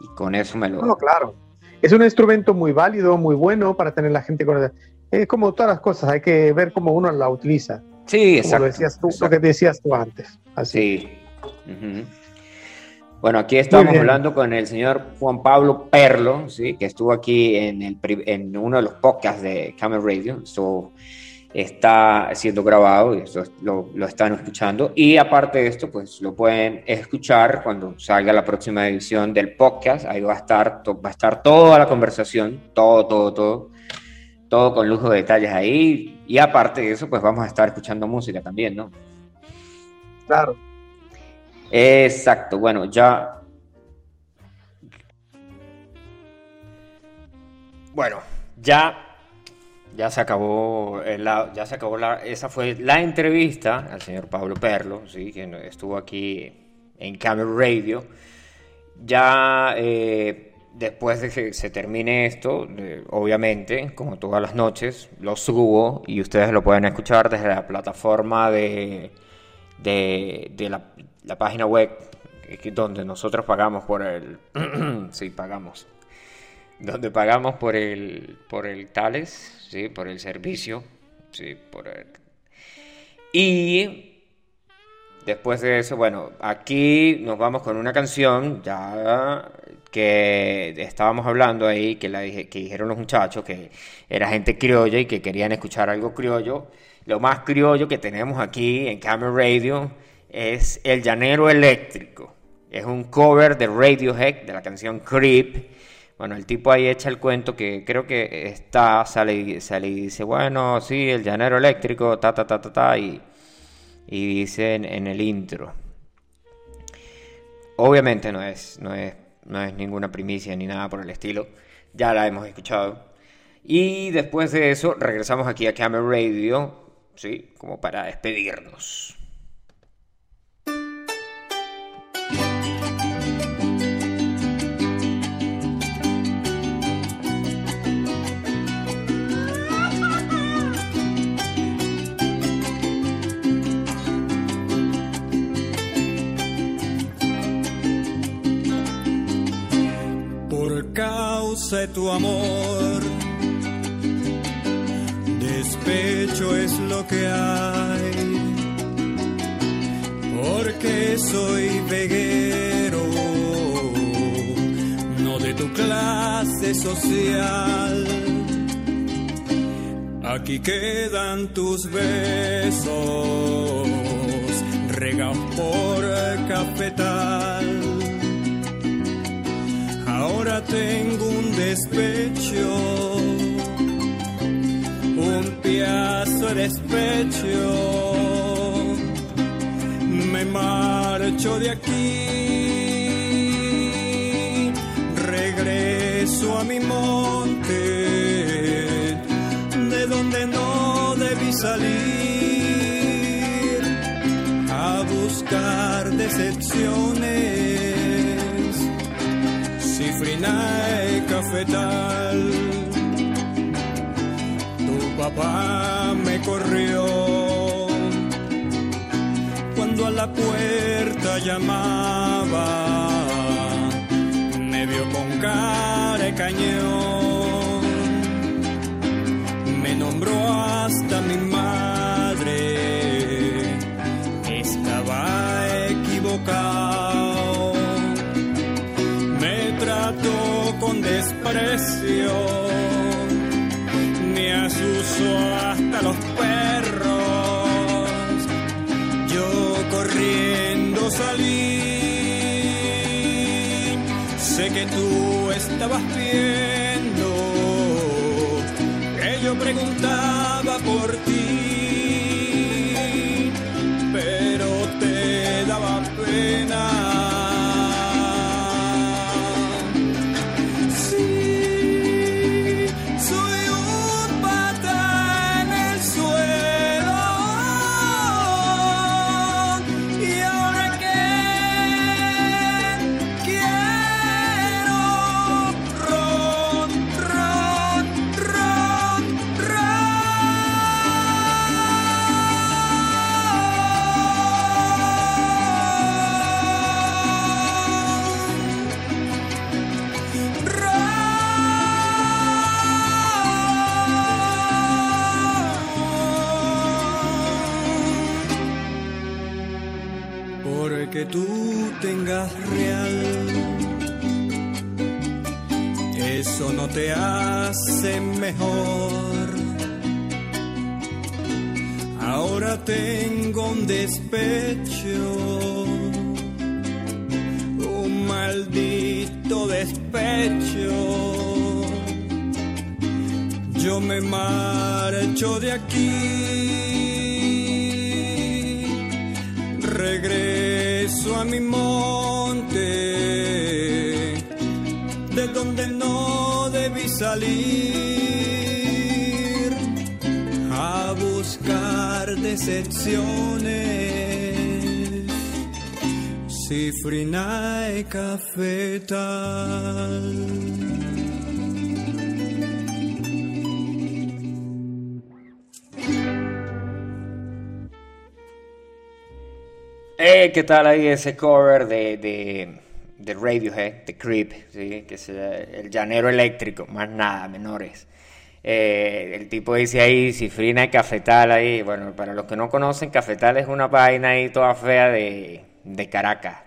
Y con eso me lo... No, claro. Es un instrumento muy válido, muy bueno para tener la gente con... Es como todas las cosas, hay que ver cómo uno la utiliza. Sí, exacto. Como decías tú, lo que decías tú antes. Así. Sí. Bueno, aquí estamos hablando con el señor Juan Pablo Perlo, ¿sí? que estuvo aquí en, el, en uno de los podcasts de Camel Radio. Esto está siendo grabado y esto lo, lo, están escuchando. Y aparte de esto, pues lo pueden escuchar cuando salga la próxima edición del podcast. Ahí va a estar, va a estar toda la conversación, todo, todo, todo, todo con lujo de detalles ahí. Y aparte de eso, pues vamos a estar escuchando música también, ¿no? Claro. Exacto, bueno, ya. Bueno, ya. Ya se acabó, la, ya se acabó la, esa fue la entrevista al señor Pablo Perlo, ¿sí? que estuvo aquí en Camera Radio. Ya eh, después de que se termine esto, obviamente, como todas las noches, lo subo y ustedes lo pueden escuchar desde la plataforma de, de, de la, la página web donde nosotros pagamos por el sí pagamos. Donde pagamos por el por el tales sí por el servicio sí por el... y después de eso bueno aquí nos vamos con una canción ya que estábamos hablando ahí que la que dijeron los muchachos que era gente criolla y que querían escuchar algo criollo lo más criollo que tenemos aquí en Camera Radio es El Llanero Eléctrico. Es un cover de Radiohead de la canción Creep. Bueno, el tipo ahí echa el cuento que creo que está, sale, sale y dice, bueno, sí, el llanero eléctrico, ta, ta, ta, ta, ta, y, dice en, el intro. Obviamente no es, no, es, no es ninguna primicia ni nada por el estilo, ya la hemos escuchado. Y después de eso regresamos aquí a Camera Radio, ¿sí? Como para despedirnos. De tu amor. Despecho es lo que hay, porque soy veguero, no de tu clase social. Aquí quedan tus besos, regados por cafetal Tengo un despecho, un piazo de despecho. Me marcho de aquí, regreso a mi monte, de donde no debí salir, a buscar decepciones y cafetal. Tu papá me corrió cuando a la puerta llamaba. Me vio con cara de cañón. Me nombró hasta mi madre. Estaba equivocado desprecio, asuso hasta los perros. Yo corriendo salí, sé que tú estabas viendo que yo preguntaba por ti, cafetal. Eh, ¿qué tal ahí ese cover de, de, de Radiohead, de Creep, ¿sí? que es el llanero eléctrico, más nada, menores? Eh, el tipo dice ahí, cifrina y cafetal ahí. Bueno, para los que no conocen, cafetal es una vaina ahí toda fea de, de Caracas.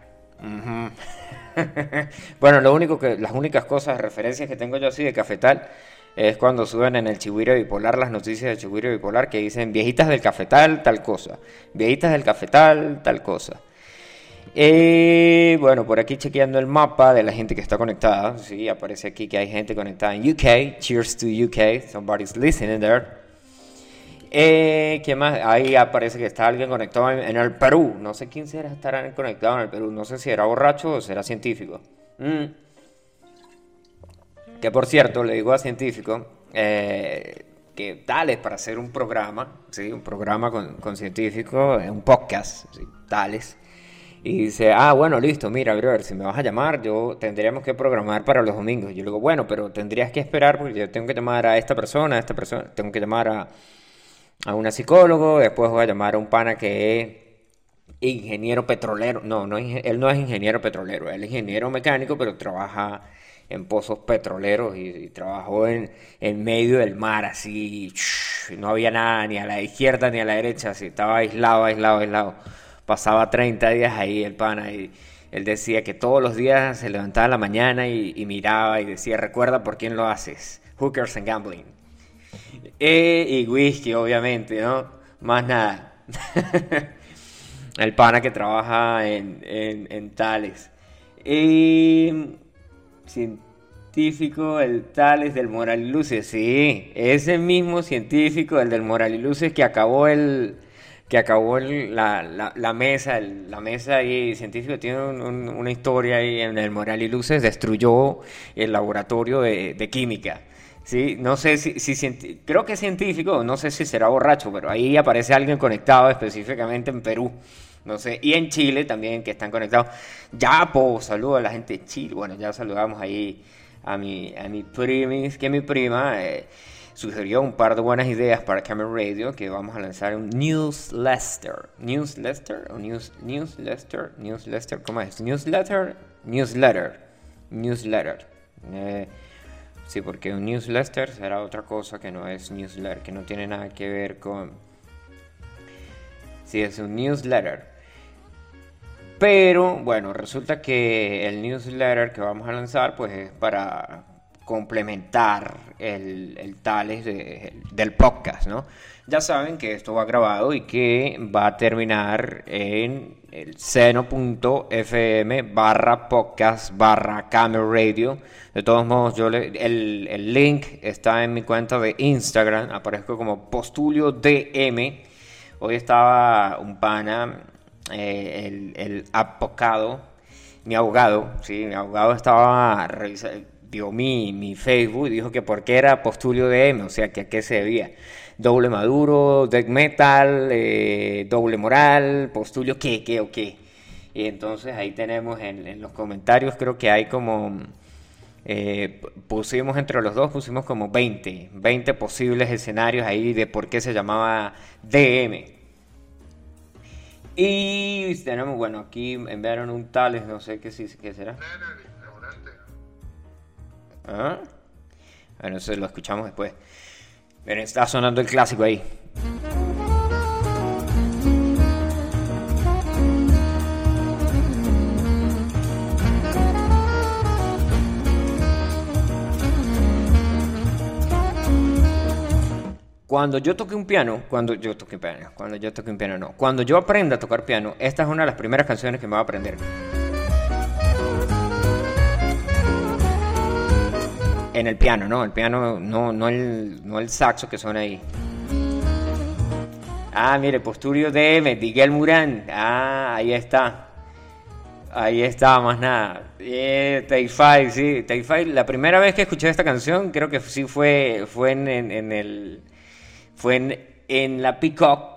bueno, lo único que, las únicas cosas, referencias que tengo yo así de cafetal es cuando suben en el Chihuiro Bipolar las noticias del Chihuiro Bipolar que dicen viejitas del cafetal, tal cosa, viejitas del cafetal, tal cosa. Bueno, por aquí chequeando el mapa de la gente que está conectada, sí, aparece aquí que hay gente conectada en UK, cheers to UK, somebody's listening there. Eh, ¿Qué más? Ahí aparece que está alguien conectado en, el Perú. No sé quién será estará conectado en el Perú. No sé si era borracho o será científico. Mm. Que por cierto, le digo a científico eh, que tales para hacer un programa, ¿sí? un programa con, con científicos, un podcast, tales. Y dice, ah, bueno, listo, mira, brother, si me vas a llamar, yo tendríamos que programar para los domingos. Yo le digo, bueno, pero tendrías que esperar porque yo tengo que llamar a esta persona, a esta persona, tengo que llamar a, a una psicólogo, después voy a llamar a un pana que es ingeniero petrolero. No, no, él no es ingeniero petrolero, él es ingeniero mecánico, pero trabaja en pozos petroleros y, trabajó en, en, medio del mar, así, no había nada ni a la izquierda ni a la derecha, así, estaba aislado, aislado, aislado. Pasaba 30 días ahí el pana y él decía que todos los días se levantaba la mañana y, miraba y decía, recuerda por quién lo haces, hookers and gambling. E, y whisky, obviamente, ¿no? Más nada. el pana que trabaja en, en, en Tales. Y científico, el Tales del Moral y Luces, sí, ese mismo científico, el del Moral y Luces que acabó el que acabó la, la, mesa, la mesa y científico tiene una historia ahí en el Moral y Luces, destruyó el laboratorio de, química. Sí, no sé si, creo que es científico, no sé si será borracho, pero ahí aparece alguien conectado específicamente en Perú. No sé, y en Chile también que están conectados. Ya, pues, saludo a la gente de Chile. Bueno, ya saludamos ahí a mi, a mi primis, que mi prima eh, sugirió un par de buenas ideas para Cameron Radio, que vamos a lanzar un newsletter. ¿Newsletter? ¿O news, newsletter? ¿Newsletter? ¿Cómo es? ¿Newsletter? Newsletter. Newsletter. Eh, sí, porque un newsletter será otra cosa que no es newsletter, que no tiene nada que ver con... Sí, es un newsletter. Pero bueno, resulta que el newsletter que vamos a lanzar pues es para complementar el, el tales del podcast, ¿no? Ya saben que esto va grabado y que va a terminar en el seno.fm barra podcast barra radio. De todos modos, yo el, el, link está en mi cuenta de Instagram, aparezco como postulio DM. Hoy estaba un pana eh, el, el, abogado, mi abogado, sí, mi abogado estaba vio mi, mi Facebook y dijo que porque era Postulio DM, o sea, que a qué se debía. Doble Maduro, Death Metal, eh, Doble Moral, Postulio, ¿qué, qué o qué? Y entonces ahí tenemos en, en los comentarios, creo que hay como... Eh, pusimos entre los dos, pusimos como 20, 20 posibles escenarios ahí de por qué se llamaba DM. Y tenemos, bueno, aquí enviaron un tales, no sé qué, qué será. ¿Ah? Bueno, eso lo escuchamos después. Miren, está sonando el clásico ahí. Cuando yo toque un piano, cuando yo toque un piano, cuando yo toque un piano, no. Cuando yo aprenda a tocar piano, esta es una de las primeras canciones que me va a aprender. En el piano, no, el piano, no, no, el, no el saxo que suena ahí. Ah, mire, Posturio DM, Miguel Murán. Ah, ahí está. Ahí está, más nada. Eh, Tay sí. Tay la primera vez que escuché esta canción, creo que sí fue, fue en, en, el. Fue en, en la Peacock,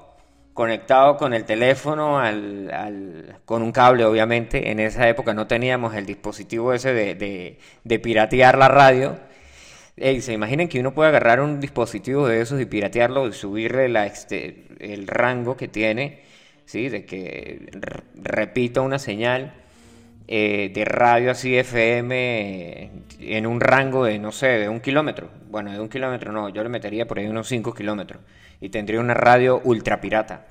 conectado con el teléfono, al, al, con un cable, obviamente. En esa época no teníamos el dispositivo ese de, de, de piratear la radio. Se imaginen que uno puede agarrar un dispositivo de esos y piratearlo y subirle la, este, el rango que tiene, ¿sí? de que repita una señal eh, de radio así FM en un rango de, no sé, de un kilómetro. Bueno, de un kilómetro no, yo le metería por ahí unos 5 kilómetros y tendría una radio ultra pirata.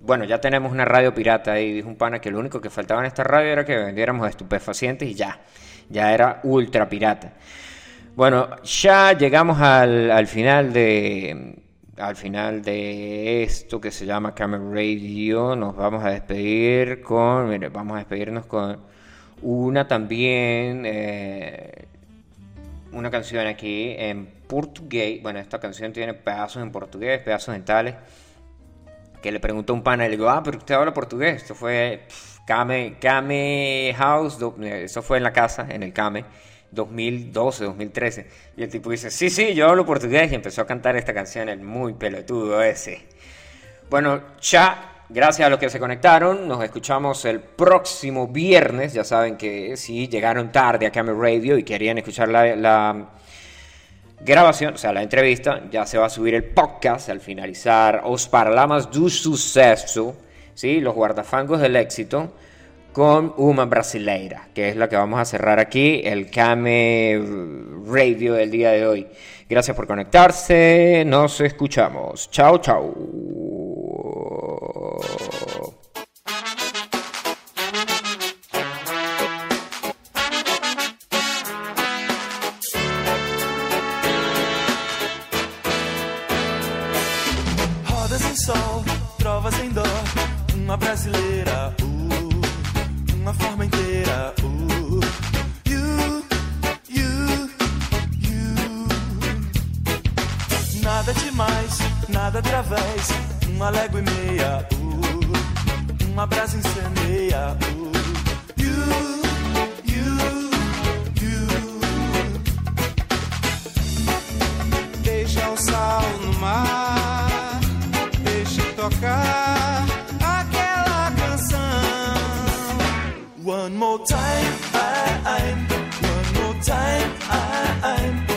Bueno, ya tenemos una radio pirata y dijo un pana que lo único que faltaba en esta radio era que vendiéramos estupefacientes y ya, ya era ultra pirata. Bueno, ya llegamos al, final de al final de esto que se llama Camera Radio. Nos vamos a despedir con, vamos a despedirnos con una también, eh, una canción aquí en portugués. Bueno, esta canción tiene pedazos en portugués, pedazos en tales. Que le preguntó un pana le digo, ah, pero usted habla portugués. Esto fue Kame, Kame House, eso fue en la casa, en el Kame 2012, 2013. Y el tipo dice, sí, sí, yo hablo portugués y empezó a cantar esta canción, el muy pelotudo ese. Bueno, ya, gracias a los que se conectaron, nos escuchamos el próximo viernes. Ya saben que si llegaron tarde a Camera Radio y querían escuchar la, grabación, o sea, la entrevista, ya se va a subir el podcast al finalizar Os Parlamas do Sucesso, ¿sí? los guardafangos del éxito con una brasileira, que es la que vamos a cerrar aquí, el Came Radio del día de hoy. Gracias por conectarse, nos escuchamos. Chao, chao. Rodas em sol, trovas em dó, uma brasileira. uma forma inteira. Uh. Nada demais, nada através. Uma légua e meia. Uh, uma brasa incendeia. Uh, you, you, you. Deixa o sal no mar. Deixa tocar One more time, I, One more time, I,